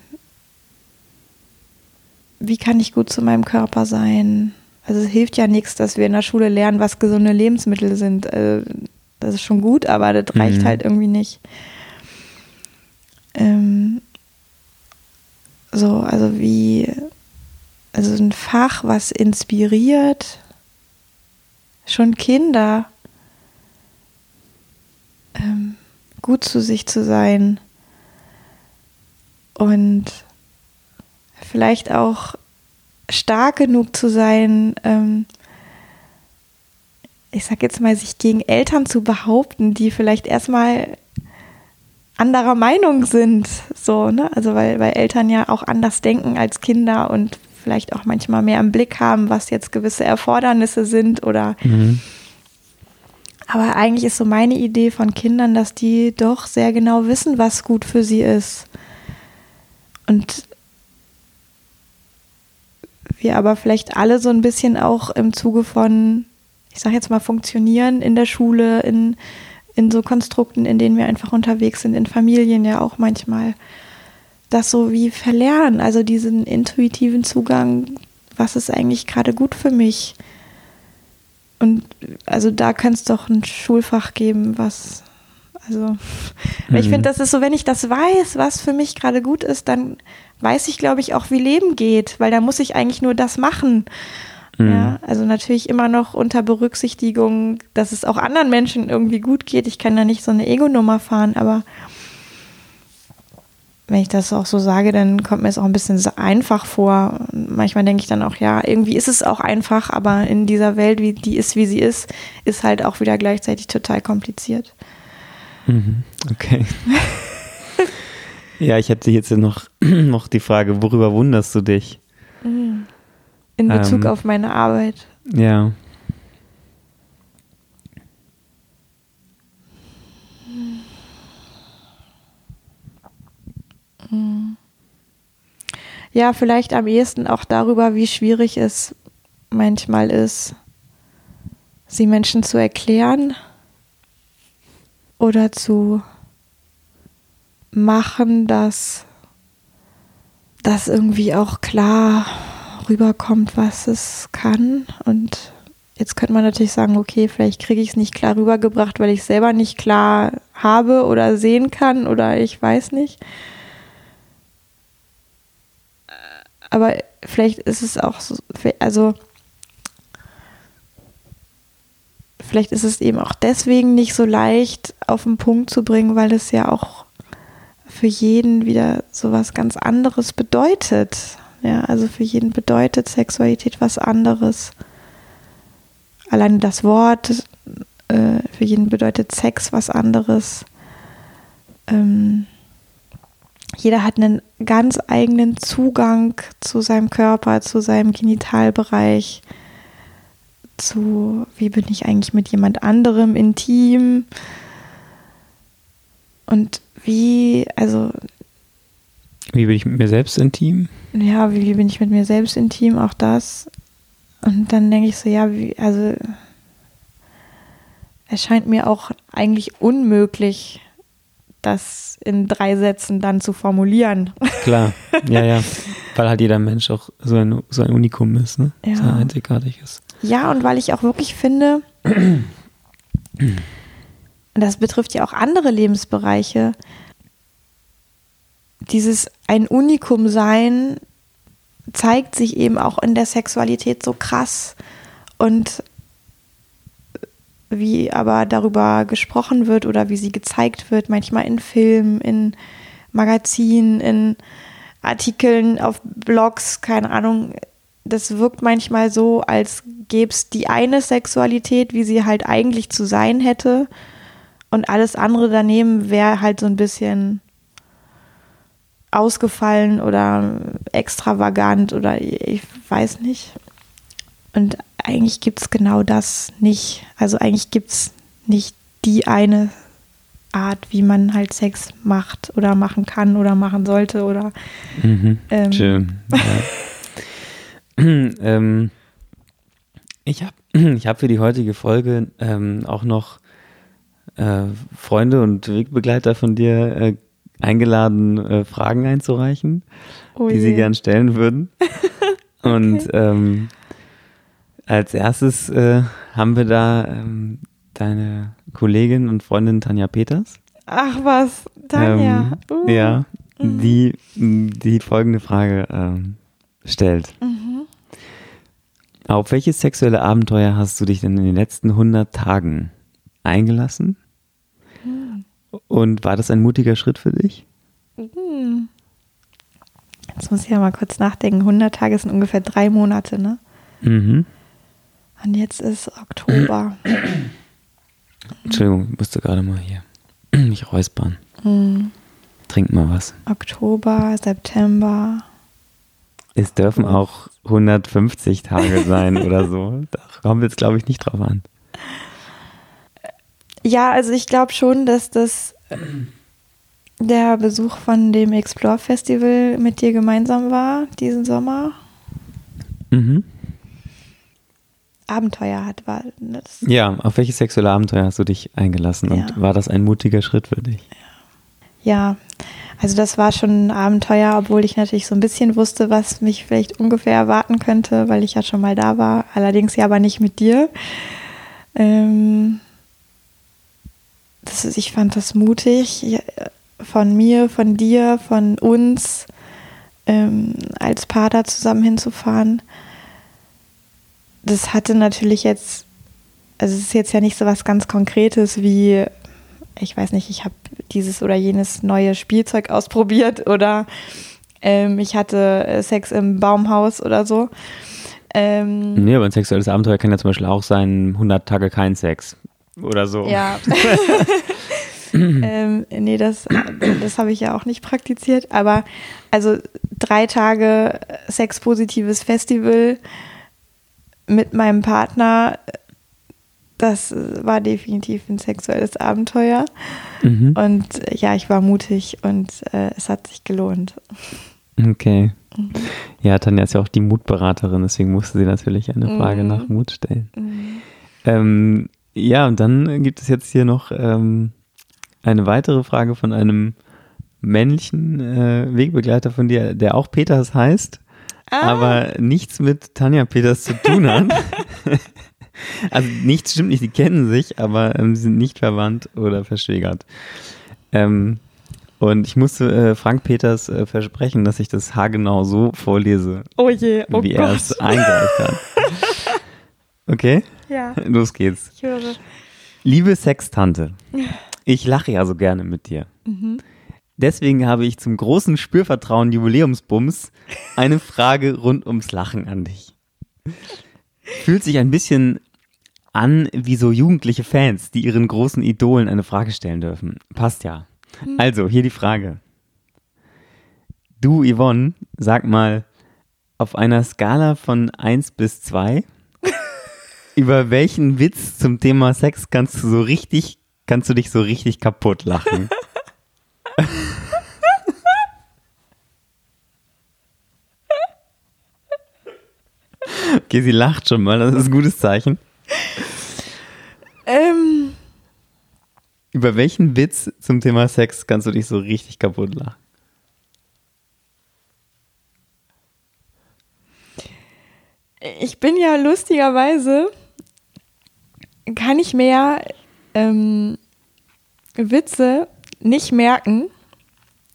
wie kann ich gut zu meinem Körper sein? Also es hilft ja nichts, dass wir in der Schule lernen, was gesunde Lebensmittel sind. Äh, das ist schon gut, aber das reicht mhm. halt irgendwie nicht. Ähm, so, also wie, also ein Fach, was inspiriert, schon Kinder ähm, gut zu sich zu sein und vielleicht auch stark genug zu sein, ähm, ich sag jetzt mal, sich gegen Eltern zu behaupten, die vielleicht erstmal anderer Meinung sind. So, ne? Also weil, weil Eltern ja auch anders denken als Kinder und vielleicht auch manchmal mehr im Blick haben, was jetzt gewisse Erfordernisse sind oder mhm. aber eigentlich ist so meine Idee von Kindern, dass die doch sehr genau wissen, was gut für sie ist. Und wir aber vielleicht alle so ein bisschen auch im Zuge von, ich sage jetzt mal, funktionieren in der Schule, in in so Konstrukten, in denen wir einfach unterwegs sind, in Familien ja auch manchmal, das so wie verlernen, also diesen intuitiven Zugang, was ist eigentlich gerade gut für mich? Und also da kann es doch ein Schulfach geben, was, also, mhm. ich finde, das ist so, wenn ich das weiß, was für mich gerade gut ist, dann weiß ich, glaube ich, auch, wie Leben geht, weil da muss ich eigentlich nur das machen. Mhm. Ja, also natürlich immer noch unter Berücksichtigung, dass es auch anderen Menschen irgendwie gut geht. Ich kann da nicht so eine Ego-Nummer fahren, aber wenn ich das auch so sage, dann kommt mir es auch ein bisschen einfach vor. Manchmal denke ich dann auch, ja, irgendwie ist es auch einfach, aber in dieser Welt, wie die ist, wie sie ist, ist halt auch wieder gleichzeitig total kompliziert. Mhm. Okay. ja, ich hätte jetzt noch, noch die Frage, worüber wunderst du dich? Mhm. In Bezug ähm, auf meine Arbeit. Ja. Ja, vielleicht am ehesten auch darüber, wie schwierig es manchmal ist, sie Menschen zu erklären oder zu machen, dass das irgendwie auch klar rüberkommt, was es kann. Und jetzt könnte man natürlich sagen, okay, vielleicht kriege ich es nicht klar rübergebracht, weil ich es selber nicht klar habe oder sehen kann oder ich weiß nicht. Aber vielleicht ist es auch so, also vielleicht ist es eben auch deswegen nicht so leicht auf den Punkt zu bringen, weil es ja auch für jeden wieder so was ganz anderes bedeutet. Ja, also für jeden bedeutet Sexualität was anderes. Allein das Wort, äh, für jeden bedeutet Sex was anderes. Ähm, jeder hat einen ganz eigenen Zugang zu seinem Körper, zu seinem Genitalbereich, zu wie bin ich eigentlich mit jemand anderem intim und wie, also wie bin ich mit mir selbst intim? Ja, wie bin ich mit mir selbst intim? Auch das. Und dann denke ich so, ja, wie, also es scheint mir auch eigentlich unmöglich, das in drei Sätzen dann zu formulieren. Klar, ja, ja. Weil halt jeder Mensch auch so ein, so ein Unikum ist, ne? Ja. So einzigartig ist. Ja, und weil ich auch wirklich finde, das betrifft ja auch andere Lebensbereiche, dieses ein Unikum sein zeigt sich eben auch in der Sexualität so krass. Und wie aber darüber gesprochen wird oder wie sie gezeigt wird, manchmal in Filmen, in Magazinen, in Artikeln auf Blogs, keine Ahnung, das wirkt manchmal so, als gäbe es die eine Sexualität, wie sie halt eigentlich zu sein hätte. Und alles andere daneben wäre halt so ein bisschen ausgefallen oder extravagant oder ich weiß nicht. Und eigentlich gibt es genau das nicht. Also eigentlich gibt es nicht die eine Art, wie man halt Sex macht oder machen kann oder machen sollte oder. Mhm. Ähm, Schön. Ja. ähm, ich habe ich hab für die heutige Folge ähm, auch noch äh, Freunde und Wegbegleiter von dir äh, eingeladen, äh, Fragen einzureichen, oh die sie gern stellen würden. und okay. ähm, als erstes äh, haben wir da ähm, deine Kollegin und Freundin Tanja Peters. Ach was, Tanja. Ähm, uh. Ja, mhm. die die folgende Frage ähm, stellt. Mhm. Auf welches sexuelle Abenteuer hast du dich denn in den letzten 100 Tagen eingelassen? Mhm. Und war das ein mutiger Schritt für dich? Mhm. Jetzt muss ich ja mal kurz nachdenken. 100 Tage sind ungefähr drei Monate, ne? Mhm. Und jetzt ist Oktober. Entschuldigung, ich musste gerade mal hier mich räuspern. Mhm. Trink mal was. Oktober, September. Es dürfen auch 150 Tage sein oder so. Da kommen wir jetzt, glaube ich, nicht drauf an. Ja, also ich glaube schon, dass das der Besuch von dem Explore Festival mit dir gemeinsam war diesen Sommer. Mhm. Abenteuer hat, war das. Ja, auf welches sexuelle Abenteuer hast du dich eingelassen und ja. war das ein mutiger Schritt für dich? Ja, also das war schon ein Abenteuer, obwohl ich natürlich so ein bisschen wusste, was mich vielleicht ungefähr erwarten könnte, weil ich ja schon mal da war, allerdings ja aber nicht mit dir. Ähm, das ist, ich fand das mutig von mir, von dir, von uns ähm, als Paar da zusammen hinzufahren das hatte natürlich jetzt, also es ist jetzt ja nicht so was ganz Konkretes wie, ich weiß nicht, ich habe dieses oder jenes neue Spielzeug ausprobiert oder ähm, ich hatte Sex im Baumhaus oder so. Ähm, nee, aber ein sexuelles Abenteuer kann ja zum Beispiel auch sein, 100 Tage kein Sex oder so. Ja. ähm, nee, das, das habe ich ja auch nicht praktiziert, aber also drei Tage sexpositives Festival mit meinem Partner, das war definitiv ein sexuelles Abenteuer. Mhm. Und ja, ich war mutig und äh, es hat sich gelohnt. Okay. Mhm. Ja, Tanja ist ja auch die Mutberaterin, deswegen musste sie natürlich eine Frage mhm. nach Mut stellen. Mhm. Ähm, ja, und dann gibt es jetzt hier noch ähm, eine weitere Frage von einem männlichen äh, Wegbegleiter von dir, der auch Peters heißt ah. aber nichts mit Tanja Peters zu tun hat. also nichts stimmt nicht, die kennen sich, aber ähm, sie sind nicht verwandt oder verschwägert. Ähm, und ich musste äh, Frank Peters äh, versprechen, dass ich das haargenau so vorlese, oh je, oh wie Gott. er es eingereicht hat. Okay? Ja. Los geht's. Ich höre. Liebe Sextante, ich lache ja so gerne mit dir. Mhm. Deswegen habe ich zum großen Spürvertrauen Jubiläumsbums eine Frage rund ums Lachen an dich. Fühlt sich ein bisschen an wie so jugendliche Fans, die ihren großen Idolen eine Frage stellen dürfen. Passt ja. Hm. Also, hier die Frage. Du, Yvonne, sag mal, auf einer Skala von 1 bis 2, über welchen Witz zum Thema Sex kannst du so richtig, kannst du dich so richtig kaputt lachen? Okay, sie lacht schon mal, das ist ein gutes Zeichen. Ähm. Über welchen Witz zum Thema Sex kannst du dich so richtig kaputt lachen? Ich bin ja lustigerweise, kann ich mehr ähm, Witze nicht merken.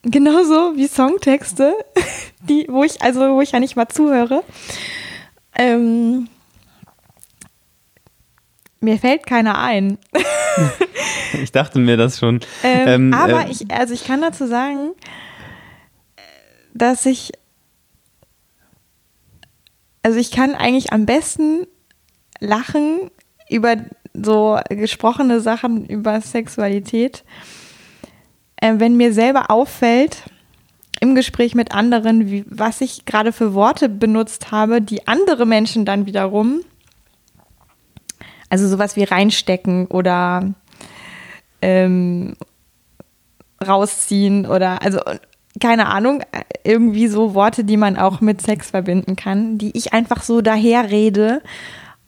Genauso wie Songtexte, die, wo ich, also wo ich ja nicht mal zuhöre. Ähm, Mir fällt keiner ein. ich dachte mir das schon. Ähm, ähm, aber äh, ich, also ich kann dazu sagen, dass ich, also ich kann eigentlich am besten lachen über so gesprochene Sachen über Sexualität, äh, wenn mir selber auffällt, im Gespräch mit anderen, wie, was ich gerade für Worte benutzt habe, die andere Menschen dann wiederum also sowas wie reinstecken oder ähm, rausziehen oder also keine Ahnung, irgendwie so Worte, die man auch mit Sex verbinden kann, die ich einfach so daher rede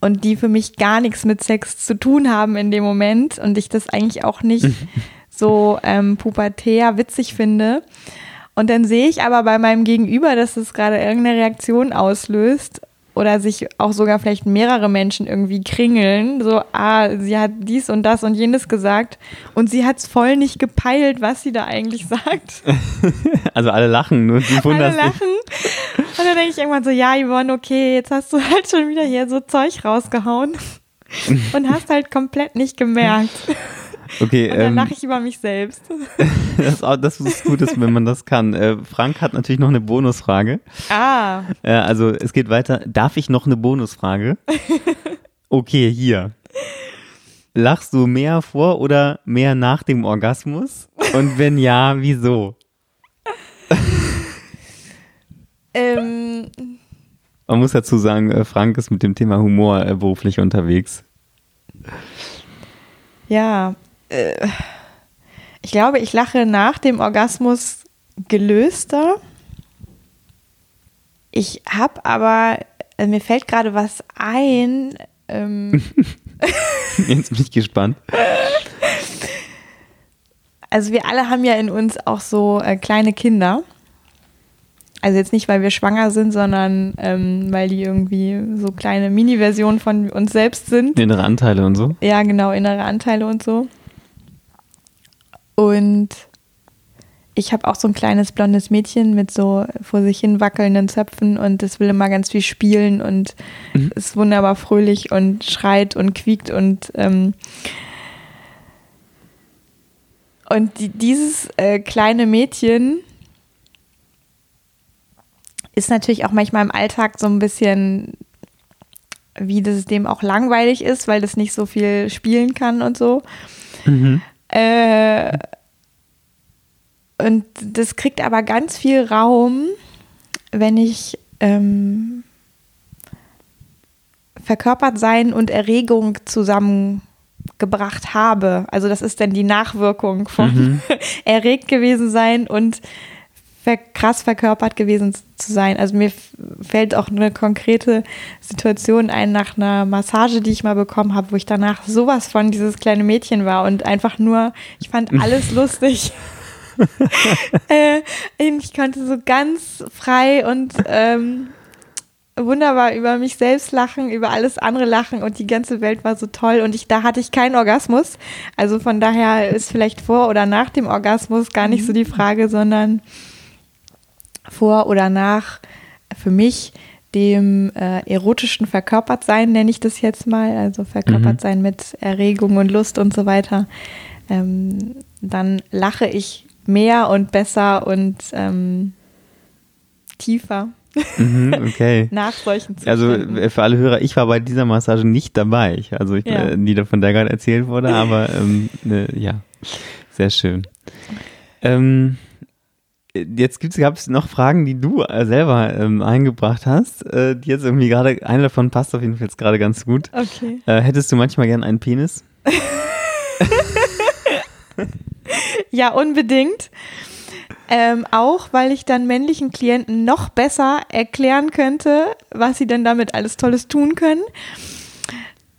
und die für mich gar nichts mit Sex zu tun haben in dem Moment und ich das eigentlich auch nicht so ähm, pubertär witzig finde. Und dann sehe ich aber bei meinem Gegenüber, dass es gerade irgendeine Reaktion auslöst oder sich auch sogar vielleicht mehrere Menschen irgendwie kringeln, so, ah, sie hat dies und das und jenes gesagt und sie hat es voll nicht gepeilt, was sie da eigentlich sagt. Also alle lachen, nur du wunderst Alle lachen. Und dann denke ich irgendwann so, ja, Yvonne, okay, jetzt hast du halt schon wieder hier so Zeug rausgehauen und hast halt komplett nicht gemerkt. Okay, und dann ähm, lache ich über mich selbst. das, das ist gut, wenn man das kann. Äh, Frank hat natürlich noch eine Bonusfrage. Ah. Äh, also es geht weiter. Darf ich noch eine Bonusfrage? Okay, hier. Lachst du mehr vor oder mehr nach dem Orgasmus? Und wenn ja, wieso? ähm. Man muss dazu sagen, äh, Frank ist mit dem Thema Humor beruflich unterwegs. Ja, äh, ich glaube, ich lache nach dem Orgasmus gelöster. Ich habe aber, äh, mir fällt gerade was ein. Ähm, Jetzt bin ich gespannt. Also wir alle haben ja in uns auch so äh, kleine Kinder. Also jetzt nicht, weil wir schwanger sind, sondern ähm, weil die irgendwie so kleine Mini-Versionen von uns selbst sind. Innere Anteile und so. Ja, genau, innere Anteile und so. Und ich habe auch so ein kleines blondes Mädchen mit so vor sich hin wackelnden Zöpfen und das will immer ganz viel spielen und mhm. ist wunderbar fröhlich und schreit und quiekt und ähm, und die, dieses äh, kleine Mädchen ist natürlich auch manchmal im Alltag so ein bisschen, wie das dem auch langweilig ist, weil das nicht so viel spielen kann und so. Mhm. Äh, und das kriegt aber ganz viel Raum, wenn ich ähm, verkörpert sein und Erregung zusammengebracht habe. Also das ist dann die Nachwirkung von mhm. erregt gewesen sein und krass verkörpert gewesen zu sein. Also mir fällt auch eine konkrete Situation ein nach einer Massage, die ich mal bekommen habe, wo ich danach sowas von dieses kleine Mädchen war und einfach nur, ich fand alles lustig. äh, ich konnte so ganz frei und ähm, wunderbar über mich selbst lachen, über alles andere lachen und die ganze Welt war so toll und ich da hatte ich keinen Orgasmus. Also von daher ist vielleicht vor oder nach dem Orgasmus gar nicht so die Frage, sondern vor oder nach für mich dem äh, erotischen Verkörpertsein, nenne ich das jetzt mal, also Verkörpertsein mhm. mit Erregung und Lust und so weiter, ähm, dann lache ich mehr und besser und ähm, tiefer. Mhm, okay. Nach solchen also, Zuständen. Also für alle Hörer, ich war bei dieser Massage nicht dabei. Ich, also ich, ja. äh, nie davon der gerade erzählt wurde, aber ähm, ne, ja, sehr schön. Ähm, Jetzt gab es noch Fragen, die du äh, selber ähm, eingebracht hast, äh, die jetzt irgendwie gerade, eine davon passt auf jeden Fall jetzt gerade ganz gut. Okay. Äh, hättest du manchmal gern einen Penis? ja, unbedingt. Ähm, auch weil ich dann männlichen Klienten noch besser erklären könnte, was sie denn damit alles Tolles tun können.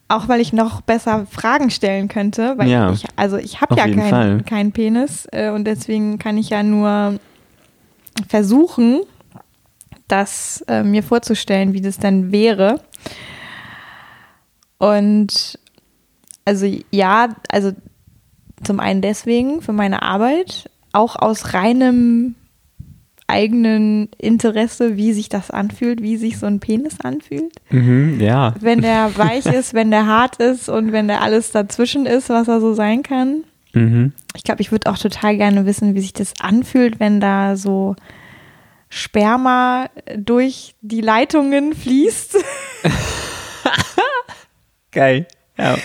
Auch weil ich noch besser Fragen stellen könnte, weil ja, ich, also ich habe ja keinen kein Penis äh, und deswegen kann ich ja nur versuchen, das äh, mir vorzustellen, wie das dann wäre. Und also ja, also zum einen deswegen für meine Arbeit, auch aus reinem eigenen Interesse, wie sich das anfühlt, wie sich so ein Penis anfühlt. Mhm, ja. Wenn der weich ist, wenn der hart ist und wenn der alles dazwischen ist, was er so sein kann. Mhm. Ich glaube, ich würde auch total gerne wissen, wie sich das anfühlt, wenn da so Sperma durch die Leitungen fließt. Geil. Ja.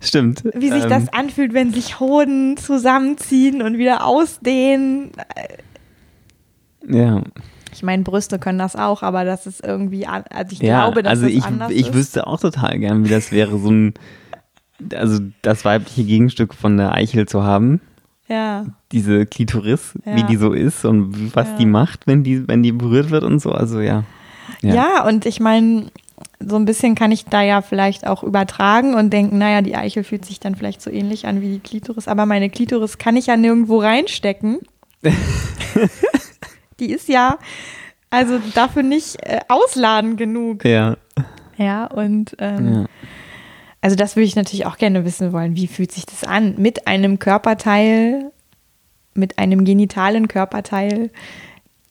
Stimmt. Wie sich Ähm, das anfühlt, wenn sich Hoden zusammenziehen und wieder ausdehnen. Ja. Ich meine, Brüste können das auch, aber das ist irgendwie, also ich Ja, glaube, dass also das ich, anders ich ist. wüsste auch total gern, wie das wäre, so ein, also das weibliche Gegenstück von der Eichel zu haben. Ja, Diese Klitoris, Ja. wie die so ist und was Ja. die macht, wenn die, wenn die berührt wird und so. Also ja. ja. und ich meine, so ein bisschen kann ich da ja vielleicht auch übertragen und denken, naja, die Eichel fühlt sich dann vielleicht so ähnlich an wie die Klitoris, aber meine Klitoris kann ich ja nirgendwo reinstecken. die ist ja also dafür nicht äh, ausladend genug. Ja. Ja, und ähm, ja. Also das würde ich natürlich auch gerne wissen wollen. Wie fühlt sich das an, mit einem Körperteil, mit einem genitalen Körperteil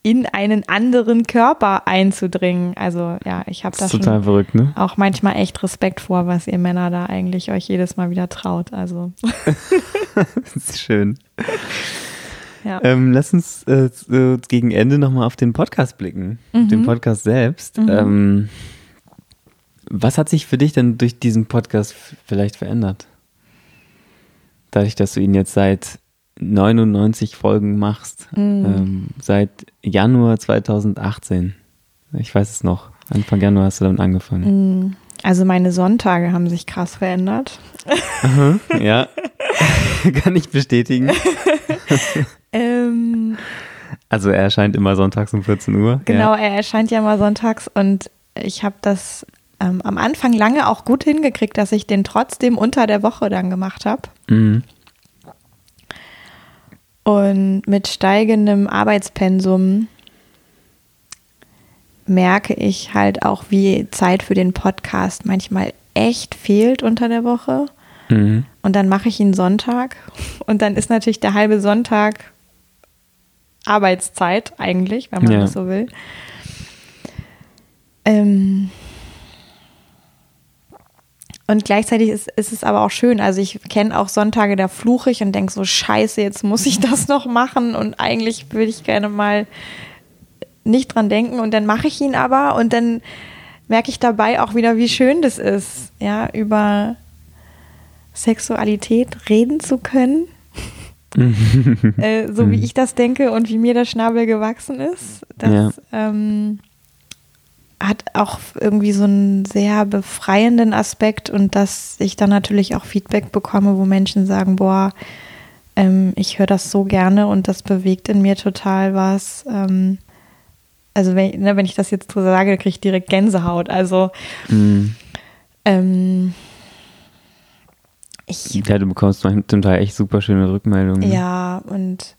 in einen anderen Körper einzudringen? Also ja, ich habe Das da ist total verrückt, ne? auch manchmal echt Respekt vor, was ihr Männer da eigentlich euch jedes Mal wieder traut. Also Das ist schön. ja. Ähm, lass uns äh, gegen Ende nochmal auf den Podcast blicken, Mhm. den Podcast selbst. Ähm, was hat sich für dich denn durch diesen Podcast vielleicht verändert? Dadurch, dass du ihn jetzt seit 99 Folgen machst, Mhm. ähm, seit Januar 2018. Ich weiß es noch. Anfang Januar hast du damit angefangen. Also meine Sonntage haben sich krass verändert. Ja, kann ich bestätigen. Ähm, Also er erscheint immer sonntags um 14 Uhr. Genau, Ja. er erscheint ja mal sonntags und ich habe das ähm, am Anfang lange auch gut hingekriegt, dass ich den trotzdem unter der Woche dann gemacht habe. Mhm. Und mit steigendem Arbeitspensum merke ich halt auch, wie Zeit für den Podcast manchmal echt fehlt unter der Woche. Mhm. Und dann mache ich ihn Sonntag. Und dann ist natürlich der halbe Sonntag Arbeitszeit eigentlich, wenn man Ja. das so will. Ähm und gleichzeitig ist, ist es aber auch schön. Also ich kenne auch Sonntage, da fluche ich und denke so, scheiße, jetzt muss ich das noch machen. Und eigentlich würde ich gerne mal nicht dran denken. Und dann mache ich ihn aber und dann merke ich dabei auch wieder, wie schön das ist, ja, über Sexualität reden zu können. äh, so wie ich das denke und wie mir der Schnabel gewachsen ist. Das Ja. ähm, hat auch irgendwie so einen sehr befreienden Aspekt und dass ich dann natürlich auch Feedback bekomme, wo Menschen sagen, boah, ähm, ich höre das so gerne und das bewegt in mir total was. Ähm, also wenn, ne, wenn ich das jetzt so sage, kriege ich direkt Gänsehaut. Also Mhm. ähm, ich Ja, du bekommst zum Teil echt super schöne Rückmeldungen. Ja, und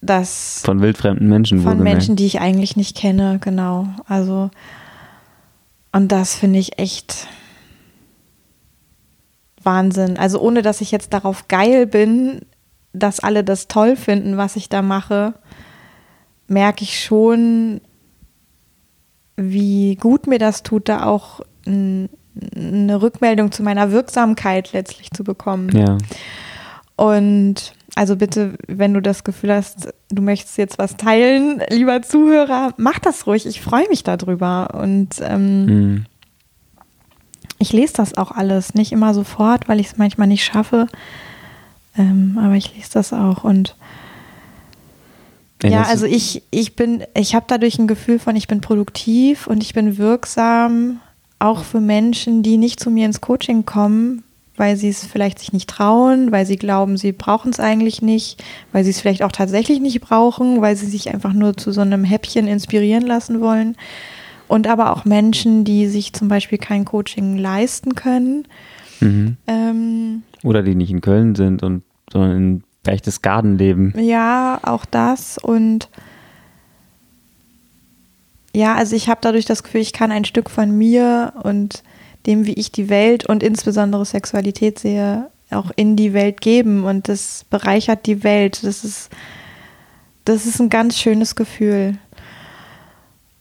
das Von wildfremden Menschen, von. Menschen, die ich eigentlich nicht kenne, genau. Also, und das finde ich echt Wahnsinn. Also, ohne dass ich jetzt darauf geil bin, dass alle das toll finden, was ich da mache, merke ich schon, wie gut mir das tut, da auch eine Rückmeldung zu meiner Wirksamkeit letztlich zu bekommen. Ja. Und also bitte, wenn du das Gefühl hast, du möchtest jetzt was teilen, lieber Zuhörer, mach das ruhig. Ich freue mich darüber. Und ähm, Mhm. ich lese das auch alles. Nicht immer sofort, weil ich es manchmal nicht schaffe. Ähm, aber ich lese das auch. Und ja, also ich, ich bin, ich habe dadurch ein Gefühl von, ich bin produktiv und ich bin wirksam, auch für Menschen, die nicht zu mir ins Coaching kommen, weil sie es vielleicht sich nicht trauen, weil sie glauben, sie brauchen es eigentlich nicht, weil sie es vielleicht auch tatsächlich nicht brauchen, weil sie sich einfach nur zu so einem Häppchen inspirieren lassen wollen. Und aber auch Menschen, die sich zum Beispiel kein Coaching leisten können. Mhm. Ähm, Oder die nicht in Köln sind und sondern in Berchtesgaden leben. Ja, auch das und ja, also ich habe dadurch das Gefühl, ich kann ein Stück von mir und dem, wie ich die Welt und insbesondere Sexualität sehe, auch in die Welt geben und das bereichert die Welt. Das ist das ist ein ganz schönes Gefühl.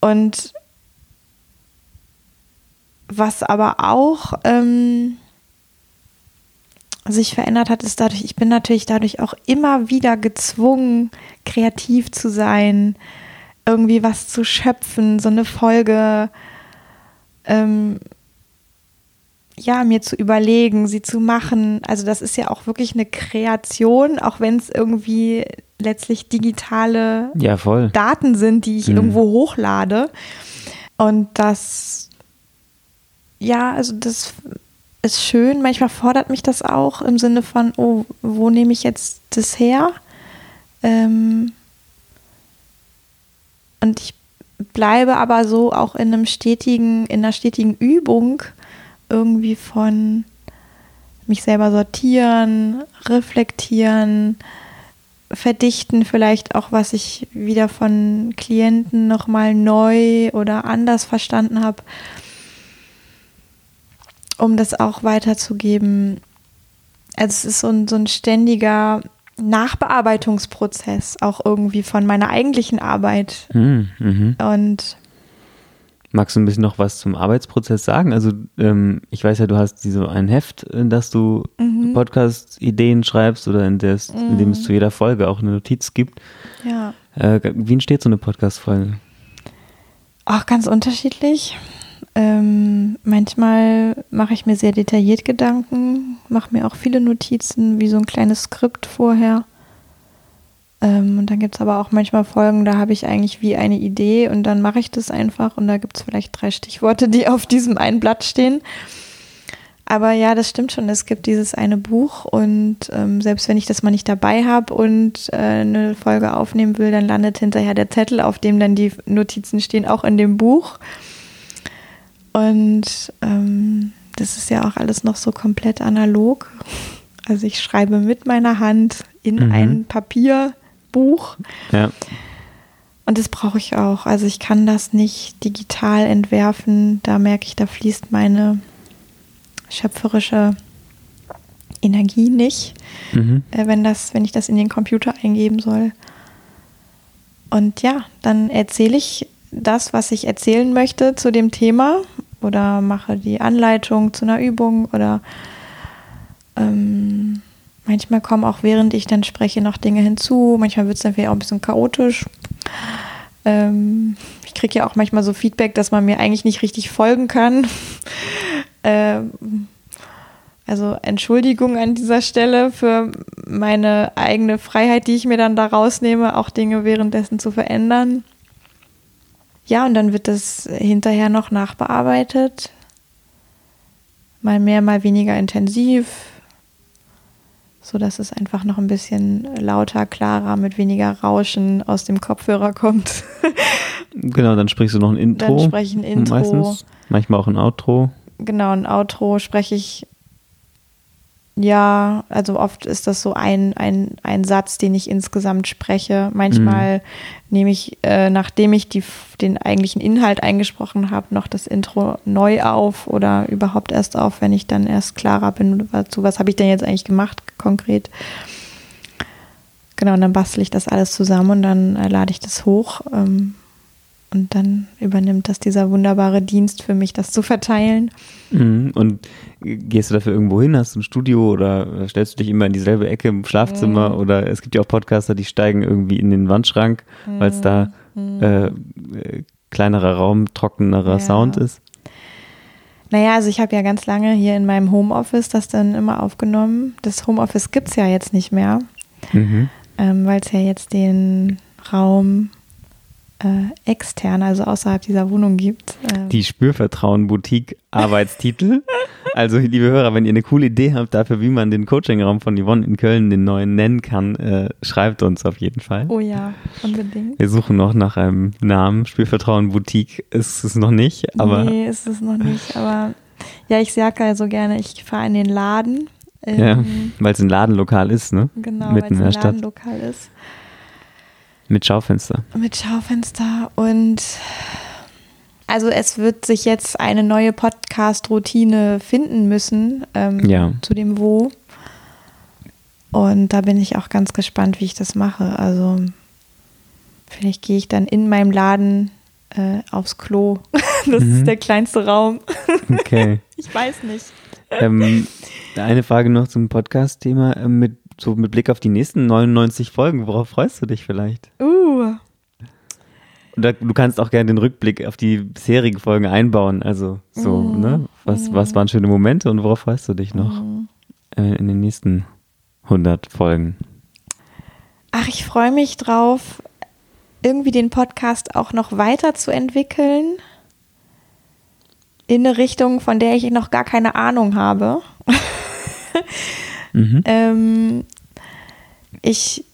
Und was aber auch ähm, sich verändert hat, ist dadurch, ich bin natürlich dadurch auch immer wieder gezwungen, kreativ zu sein, irgendwie was zu schöpfen, so eine Folge ähm, ja, mir zu überlegen, sie zu machen. Also das ist ja auch wirklich eine Kreation, auch wenn es irgendwie letztlich digitale ja, Daten sind, die ich mhm. irgendwo hochlade. Und das, ja, also das ist schön. Manchmal fordert mich das auch im Sinne von, oh, wo nehme ich jetzt das her? Ähm und ich bleibe aber so auch in einem stetigen, in einer stetigen Übung irgendwie von mich selber sortieren, reflektieren, verdichten, vielleicht auch, was ich wieder von Klienten nochmal neu oder anders verstanden habe, um das auch weiterzugeben. Also es ist so ein, so ein ständiger Nachbearbeitungsprozess auch irgendwie von meiner eigentlichen Arbeit. Mhm. mhm. Und Magst du ein bisschen noch was zum Arbeitsprozess sagen? Also ähm, ich weiß ja, du hast diese ein Heft, in das du mhm. Podcast-Ideen schreibst oder in, des, mhm. in, dem es mhm. zu jeder Folge auch eine Notiz gibt. Ja. Äh, wie entsteht so eine Podcast-Folge? Auch ganz unterschiedlich. Ähm, manchmal mache ich mir sehr detailliert Gedanken, mache mir auch viele Notizen, wie so ein kleines Skript vorher. Ähm, und dann gibt es aber auch manchmal Folgen, da habe ich eigentlich wie eine Idee und dann mache ich das einfach und da gibt es vielleicht drei Stichworte, die auf diesem einen Blatt stehen. Aber ja, das stimmt schon. Es gibt dieses eine Buch und ähm, selbst wenn ich das mal nicht dabei habe und äh, eine Folge aufnehmen will, dann landet hinterher der Zettel, auf dem dann die Notizen stehen, auch in dem Buch. Und ähm, das ist ja auch alles noch so komplett analog. Also ich schreibe mit meiner Hand in mhm. ein Papier Buch. Ja. Und das brauche ich auch. Also ich kann das nicht digital entwerfen. Da merke ich, da fließt meine schöpferische Energie nicht, mhm. äh, wenn, das, wenn ich das in den Computer eingeben soll. Und ja, dann erzähle ich das, was ich erzählen möchte zu dem Thema oder mache die Anleitung zu einer Übung oder ähm, Manchmal kommen auch während ich dann spreche noch Dinge hinzu. Manchmal wird es dann vielleicht auch ein bisschen chaotisch. Ähm, ich kriege ja auch manchmal so Feedback, dass man mir eigentlich nicht richtig folgen kann. ähm, also Entschuldigung an dieser Stelle für meine eigene Freiheit, die ich mir dann da rausnehme, auch Dinge währenddessen zu verändern. Ja, und dann wird das hinterher noch nachbearbeitet. Mal mehr, mal weniger intensiv so dass es einfach noch ein bisschen lauter, klarer, mit weniger Rauschen aus dem Kopfhörer kommt. genau, dann sprichst du noch ein Intro. Dann spreche ich ein Intro. Meistens, manchmal auch ein Outro. Genau, ein Outro spreche ich ja, also oft ist das so ein, ein, ein Satz, den ich insgesamt spreche. Manchmal mhm. nehme ich, äh, nachdem ich die, den eigentlichen Inhalt eingesprochen habe, noch das Intro neu auf oder überhaupt erst auf, wenn ich dann erst klarer bin dazu, was habe ich denn jetzt eigentlich gemacht konkret. Genau, und dann bastel ich das alles zusammen und dann äh, lade ich das hoch. Ähm, und dann übernimmt das dieser wunderbare Dienst für mich, das zu verteilen. Mhm. Und gehst du dafür irgendwo hin? Hast du ein Studio oder stellst du dich immer in dieselbe Ecke im Schlafzimmer? Mhm. Oder es gibt ja auch Podcaster, die steigen irgendwie in den Wandschrank, mhm. weil es da äh, kleinerer Raum, trockenerer ja. Sound ist. Naja, also ich habe ja ganz lange hier in meinem Homeoffice das dann immer aufgenommen. Das Homeoffice gibt es ja jetzt nicht mehr, mhm. ähm, weil es ja jetzt den Raum äh, extern, also außerhalb dieser Wohnung gibt. Ähm. Die Spürvertrauen Boutique Arbeitstitel. also, liebe Hörer, wenn ihr eine coole Idee habt dafür, wie man den Coachingraum von Yvonne in Köln den neuen nennen kann, äh, schreibt uns auf jeden Fall. Oh ja, unbedingt. Wir suchen noch nach einem Namen. Spürvertrauen Boutique ist es noch nicht, aber. Nee, ist es noch nicht, aber ja, ich sage also gerne, ich fahre in den Laden. ja, ähm, weil es ein Ladenlokal ist, ne? Genau, weil es ein Ladenlokal ist. Mit Schaufenster. Mit Schaufenster und also es wird sich jetzt eine neue Podcast-Routine finden müssen ähm, ja. zu dem Wo. Und da bin ich auch ganz gespannt, wie ich das mache. Also Vielleicht gehe ich dann in meinem Laden äh, aufs Klo. das mhm. ist der kleinste Raum. Okay. ich weiß nicht. Ähm, eine Frage noch zum Podcast-Thema. Ähm, mit, so mit Blick auf die nächsten 99 Folgen, worauf freust du dich vielleicht? Uh. Oder du kannst auch gerne den Rückblick auf die bisherigen Folgen einbauen. Also so, mm. ne? Was, mm. was waren schöne Momente und worauf freust du dich noch mm. äh, in den nächsten 100 Folgen? Ach, ich freue mich drauf, irgendwie den Podcast auch noch weiterzuentwickeln in eine Richtung, von der ich noch gar keine Ahnung habe. mhm. ähm, ich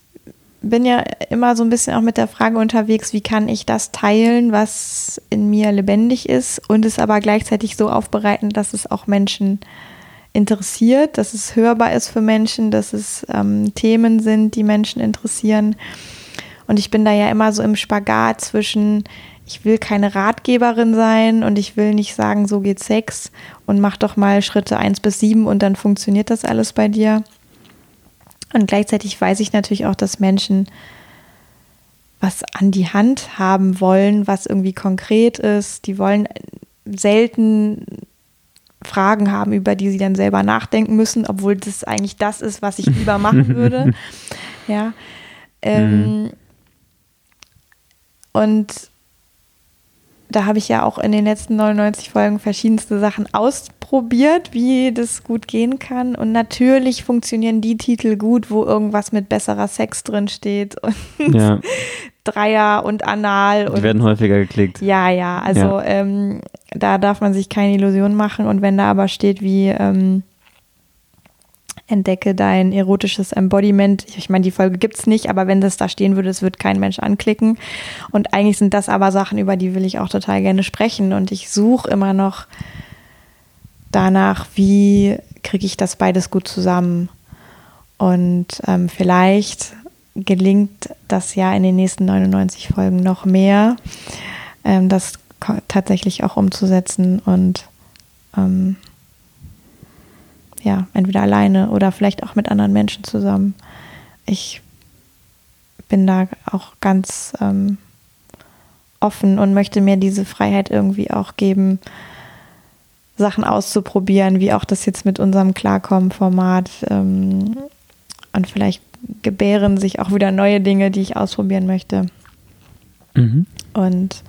bin ja immer so ein bisschen auch mit der Frage unterwegs, wie kann ich das teilen, was in mir lebendig ist und es aber gleichzeitig so aufbereiten, dass es auch Menschen interessiert, dass es hörbar ist für Menschen, dass es ähm, Themen sind, die Menschen interessieren. Und ich bin da ja immer so im Spagat zwischen, ich will keine Ratgeberin sein und ich will nicht sagen, so geht Sex und mach doch mal Schritte eins bis sieben und dann funktioniert das alles bei dir. Und gleichzeitig weiß ich natürlich auch, dass Menschen was an die Hand haben wollen, was irgendwie konkret ist. Die wollen selten Fragen haben, über die sie dann selber nachdenken müssen, obwohl das eigentlich das ist, was ich lieber machen würde. ja. Ähm, mhm. Und da habe ich ja auch in den letzten 99 Folgen verschiedenste Sachen ausprobiert, wie das gut gehen kann. Und natürlich funktionieren die Titel gut, wo irgendwas mit besserer Sex drin steht und ja. Dreier und Anal. Die werden häufiger geklickt. Ja, ja. Also ja. Ähm, da darf man sich keine Illusionen machen. Und wenn da aber steht wie ähm, entdecke dein erotisches Embodiment. Ich meine, die Folge gibt es nicht, aber wenn das da stehen würde, es wird kein Mensch anklicken. Und eigentlich sind das aber Sachen, über die will ich auch total gerne sprechen. Und ich suche immer noch danach, wie kriege ich das beides gut zusammen. Und ähm, vielleicht gelingt das ja in den nächsten 99 Folgen noch mehr, ähm, das tatsächlich auch umzusetzen und ähm, ja, entweder alleine oder vielleicht auch mit anderen Menschen zusammen. Ich bin da auch ganz ähm, offen und möchte mir diese Freiheit irgendwie auch geben, Sachen auszuprobieren, wie auch das jetzt mit unserem Klarkommen-Format. Ähm, und vielleicht gebären sich auch wieder neue Dinge, die ich ausprobieren möchte. Mhm. Und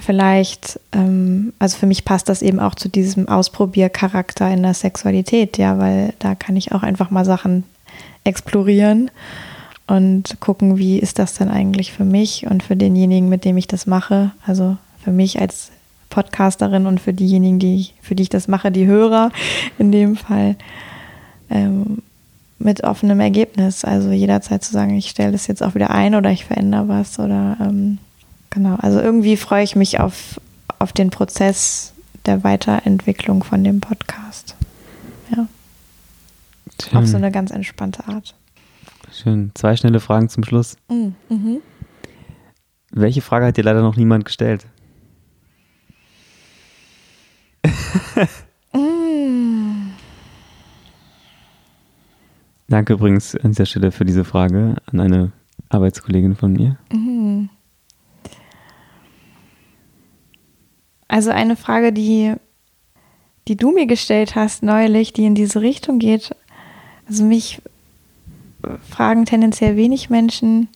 vielleicht, ähm, also für mich passt das eben auch zu diesem Ausprobiercharakter in der Sexualität, ja, weil da kann ich auch einfach mal Sachen explorieren und gucken, wie ist das denn eigentlich für mich und für denjenigen, mit dem ich das mache. Also für mich als Podcasterin und für diejenigen, die für die ich das mache, die Hörer in dem Fall. Ähm, mit offenem Ergebnis. Also jederzeit zu sagen, ich stelle das jetzt auch wieder ein oder ich verändere was oder ähm, Genau, also irgendwie freue ich mich auf, auf den Prozess der Weiterentwicklung von dem Podcast. Ja. Schön. Auf so eine ganz entspannte Art. Schön. Zwei schnelle Fragen zum Schluss. Mm, mhm. Welche Frage hat dir leider noch niemand gestellt? mm. Danke übrigens an dieser Stelle für diese Frage an eine Arbeitskollegin von mir. Mhm. Also eine Frage, die, die du mir gestellt hast neulich, die in diese Richtung geht. Also mich fragen tendenziell wenig Menschen,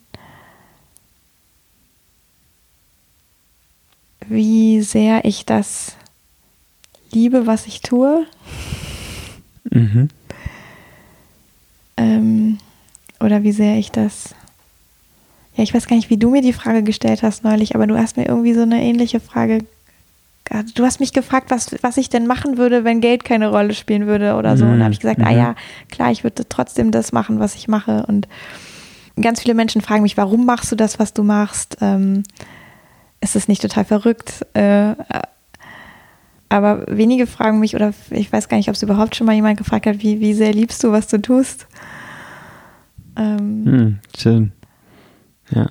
wie sehr ich das liebe, was ich tue. Mhm. Ähm, oder wie sehr ich das. Ja, ich weiß gar nicht, wie du mir die Frage gestellt hast neulich, aber du hast mir irgendwie so eine ähnliche Frage du hast mich gefragt, was, was ich denn machen würde, wenn Geld keine Rolle spielen würde oder so. Mhm. Und da habe ich gesagt, ah mhm. ah ja, klar, ich würde trotzdem das machen, was ich mache. Und ganz viele Menschen fragen mich, warum machst du das, was du machst? Ähm, ist es nicht total verrückt? Äh, aber wenige fragen mich, oder ich weiß gar nicht, ob es überhaupt schon mal jemand gefragt hat, wie, wie sehr liebst du, was du tust? Ähm, hm, schön. Ja.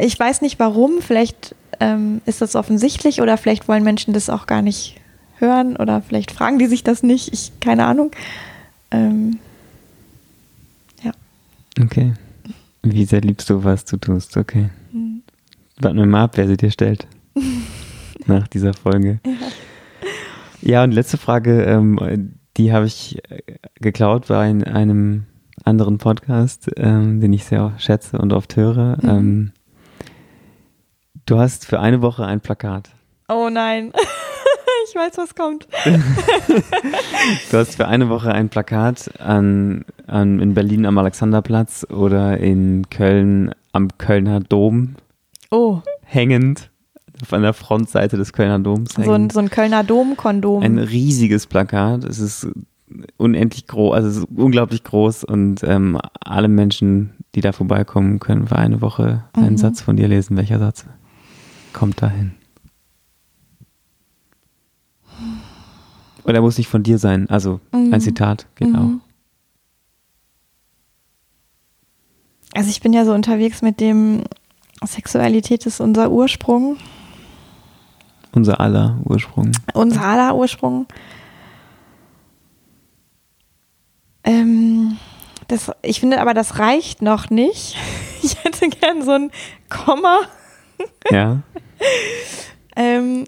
Ich weiß nicht warum, vielleicht ähm, ist das offensichtlich oder vielleicht wollen Menschen das auch gar nicht hören oder vielleicht fragen die sich das nicht. Ich keine Ahnung. Ähm, ja. Okay. Wie sehr liebst du, was du tust? Okay. Mhm. Warten wir mal ab, wer sie dir stellt. Nach dieser Folge. Ja. ja, und letzte Frage, ähm, die habe ich äh, geklaut bei einem anderen Podcast, ähm, den ich sehr schätze und oft höre. Mhm. Ähm, du hast für eine Woche ein Plakat. Oh nein. ich weiß, was kommt. du hast für eine Woche ein Plakat an, an, in Berlin am Alexanderplatz oder in Köln am Kölner Dom oh. hängend an der Frontseite des Kölner Doms. So ein, so ein Kölner Dom-Kondom. Ein riesiges Plakat. Es ist unendlich groß, also es ist unglaublich groß und ähm, alle Menschen, die da vorbeikommen, können für eine Woche einen mhm. Satz von dir lesen. Welcher Satz kommt dahin? Oder muss nicht von dir sein, also mhm. ein Zitat geht mhm. Also ich bin ja so unterwegs mit dem Sexualität ist unser Ursprung. Unser aller Ursprung. Unser aller Ursprung. Ähm, das, ich finde aber, das reicht noch nicht. Ich hätte gern so ein Komma. Ja. ähm,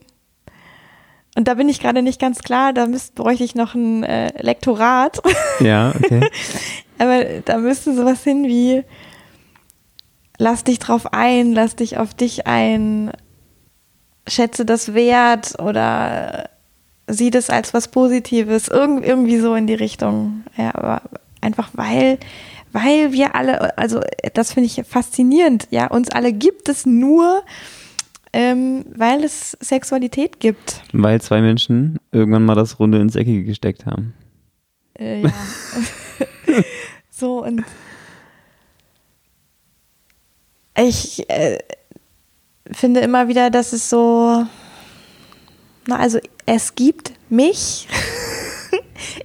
und da bin ich gerade nicht ganz klar, da müsst, bräuchte ich noch ein äh, Lektorat. Ja, okay. aber da müsste sowas hin wie, lass dich drauf ein, lass dich auf dich ein, schätze das wert oder sieh das als was Positives, Irgend, irgendwie so in die Richtung. Ja, aber einfach weil, weil wir alle, also das finde ich faszinierend, ja, uns alle gibt es nur, ähm, weil es Sexualität gibt. Weil zwei Menschen irgendwann mal das Runde ins Eckige gesteckt haben. Äh, ja. so und ich äh, finde immer wieder, dass es so, na also es gibt mich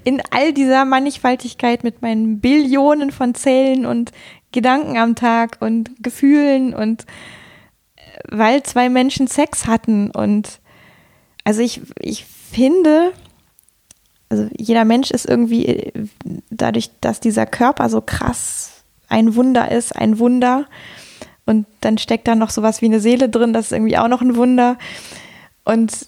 in all dieser Mannigfaltigkeit mit meinen Billionen von Zellen und Gedanken am Tag und Gefühlen und äh, weil zwei Menschen Sex hatten und also ich, ich finde, also jeder Mensch ist irgendwie äh, dadurch, dass dieser Körper so krass ein Wunder ist, ein Wunder und dann steckt da noch sowas wie eine Seele drin, das ist irgendwie auch noch ein Wunder und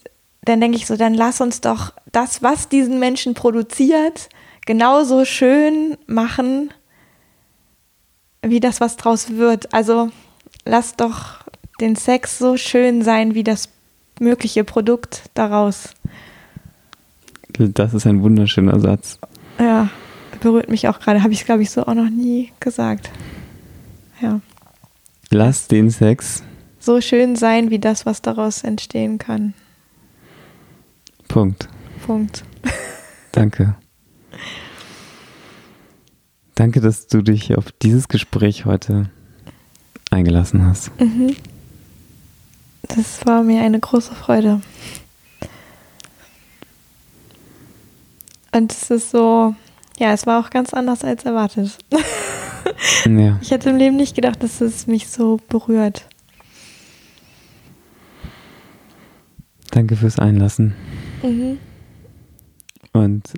dann denke ich so, dann lass uns doch das, was diesen Menschen produziert, genauso schön machen, wie das, was draus wird. Also lass doch den Sex so schön sein, wie das mögliche Produkt daraus. Das ist ein wunderschöner Satz. Ja, berührt mich auch gerade. Habe ich, glaube ich, so auch noch nie gesagt. Ja. Lass den Sex so schön sein, wie das, was daraus entstehen kann. Punkt. Punkt. Danke. Danke, dass du dich auf dieses Gespräch heute eingelassen hast. Mhm. Das war mir eine große Freude. Und es ist so, ja, es war auch ganz anders als erwartet. ja. Ich hätte im Leben nicht gedacht, dass es mich so berührt. Danke fürs Einlassen. Mhm. Und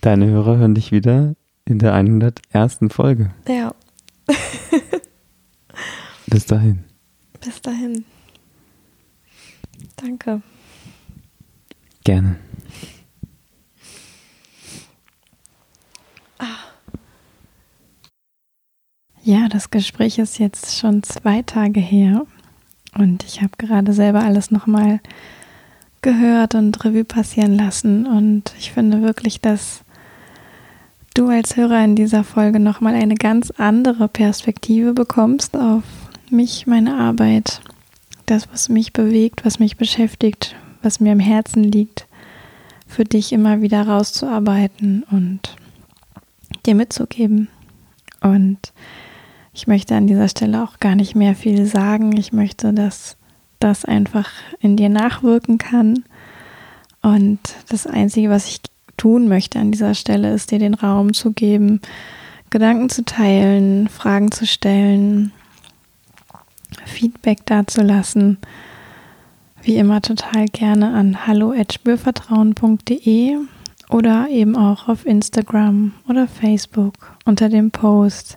deine Hörer hören dich wieder in der 101. Folge. Ja. Bis dahin. Bis dahin. Danke. Gerne. Ah. Ja, das Gespräch ist jetzt schon zwei Tage her und ich habe gerade selber alles nochmal gehört und Revue passieren lassen. Und ich finde wirklich, dass du als Hörer in dieser Folge nochmal eine ganz andere Perspektive bekommst auf mich, meine Arbeit, das, was mich bewegt, was mich beschäftigt, was mir im Herzen liegt, für dich immer wieder rauszuarbeiten und dir mitzugeben. Und ich möchte an dieser Stelle auch gar nicht mehr viel sagen. Ich möchte, dass das einfach in dir nachwirken kann. Und das Einzige, was ich tun möchte an dieser Stelle, ist dir den Raum zu geben, Gedanken zu teilen, Fragen zu stellen, Feedback dazulassen. Wie immer total gerne an hallo@spürvertrauen.de oder eben auch auf Instagram oder Facebook unter dem Post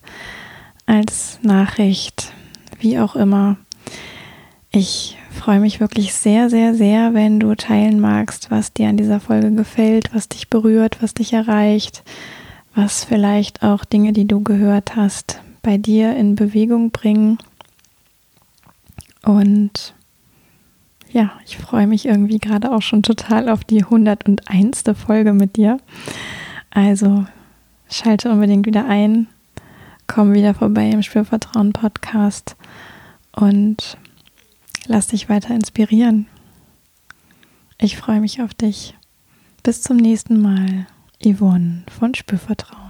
als Nachricht, wie auch immer. Ich freue mich wirklich sehr, sehr, sehr, wenn du teilen magst, was dir an dieser Folge gefällt, was dich berührt, was dich erreicht, was vielleicht auch Dinge, die du gehört hast, bei dir in Bewegung bringen. Und ja, ich freue mich irgendwie gerade auch schon total auf die 101. Folge mit dir. Also schalte unbedingt wieder ein, komm wieder vorbei im Spürvertrauen Podcast und lass dich weiter inspirieren. Ich freue mich auf dich. Bis zum nächsten Mal. Yvonne von Spürvertrauen.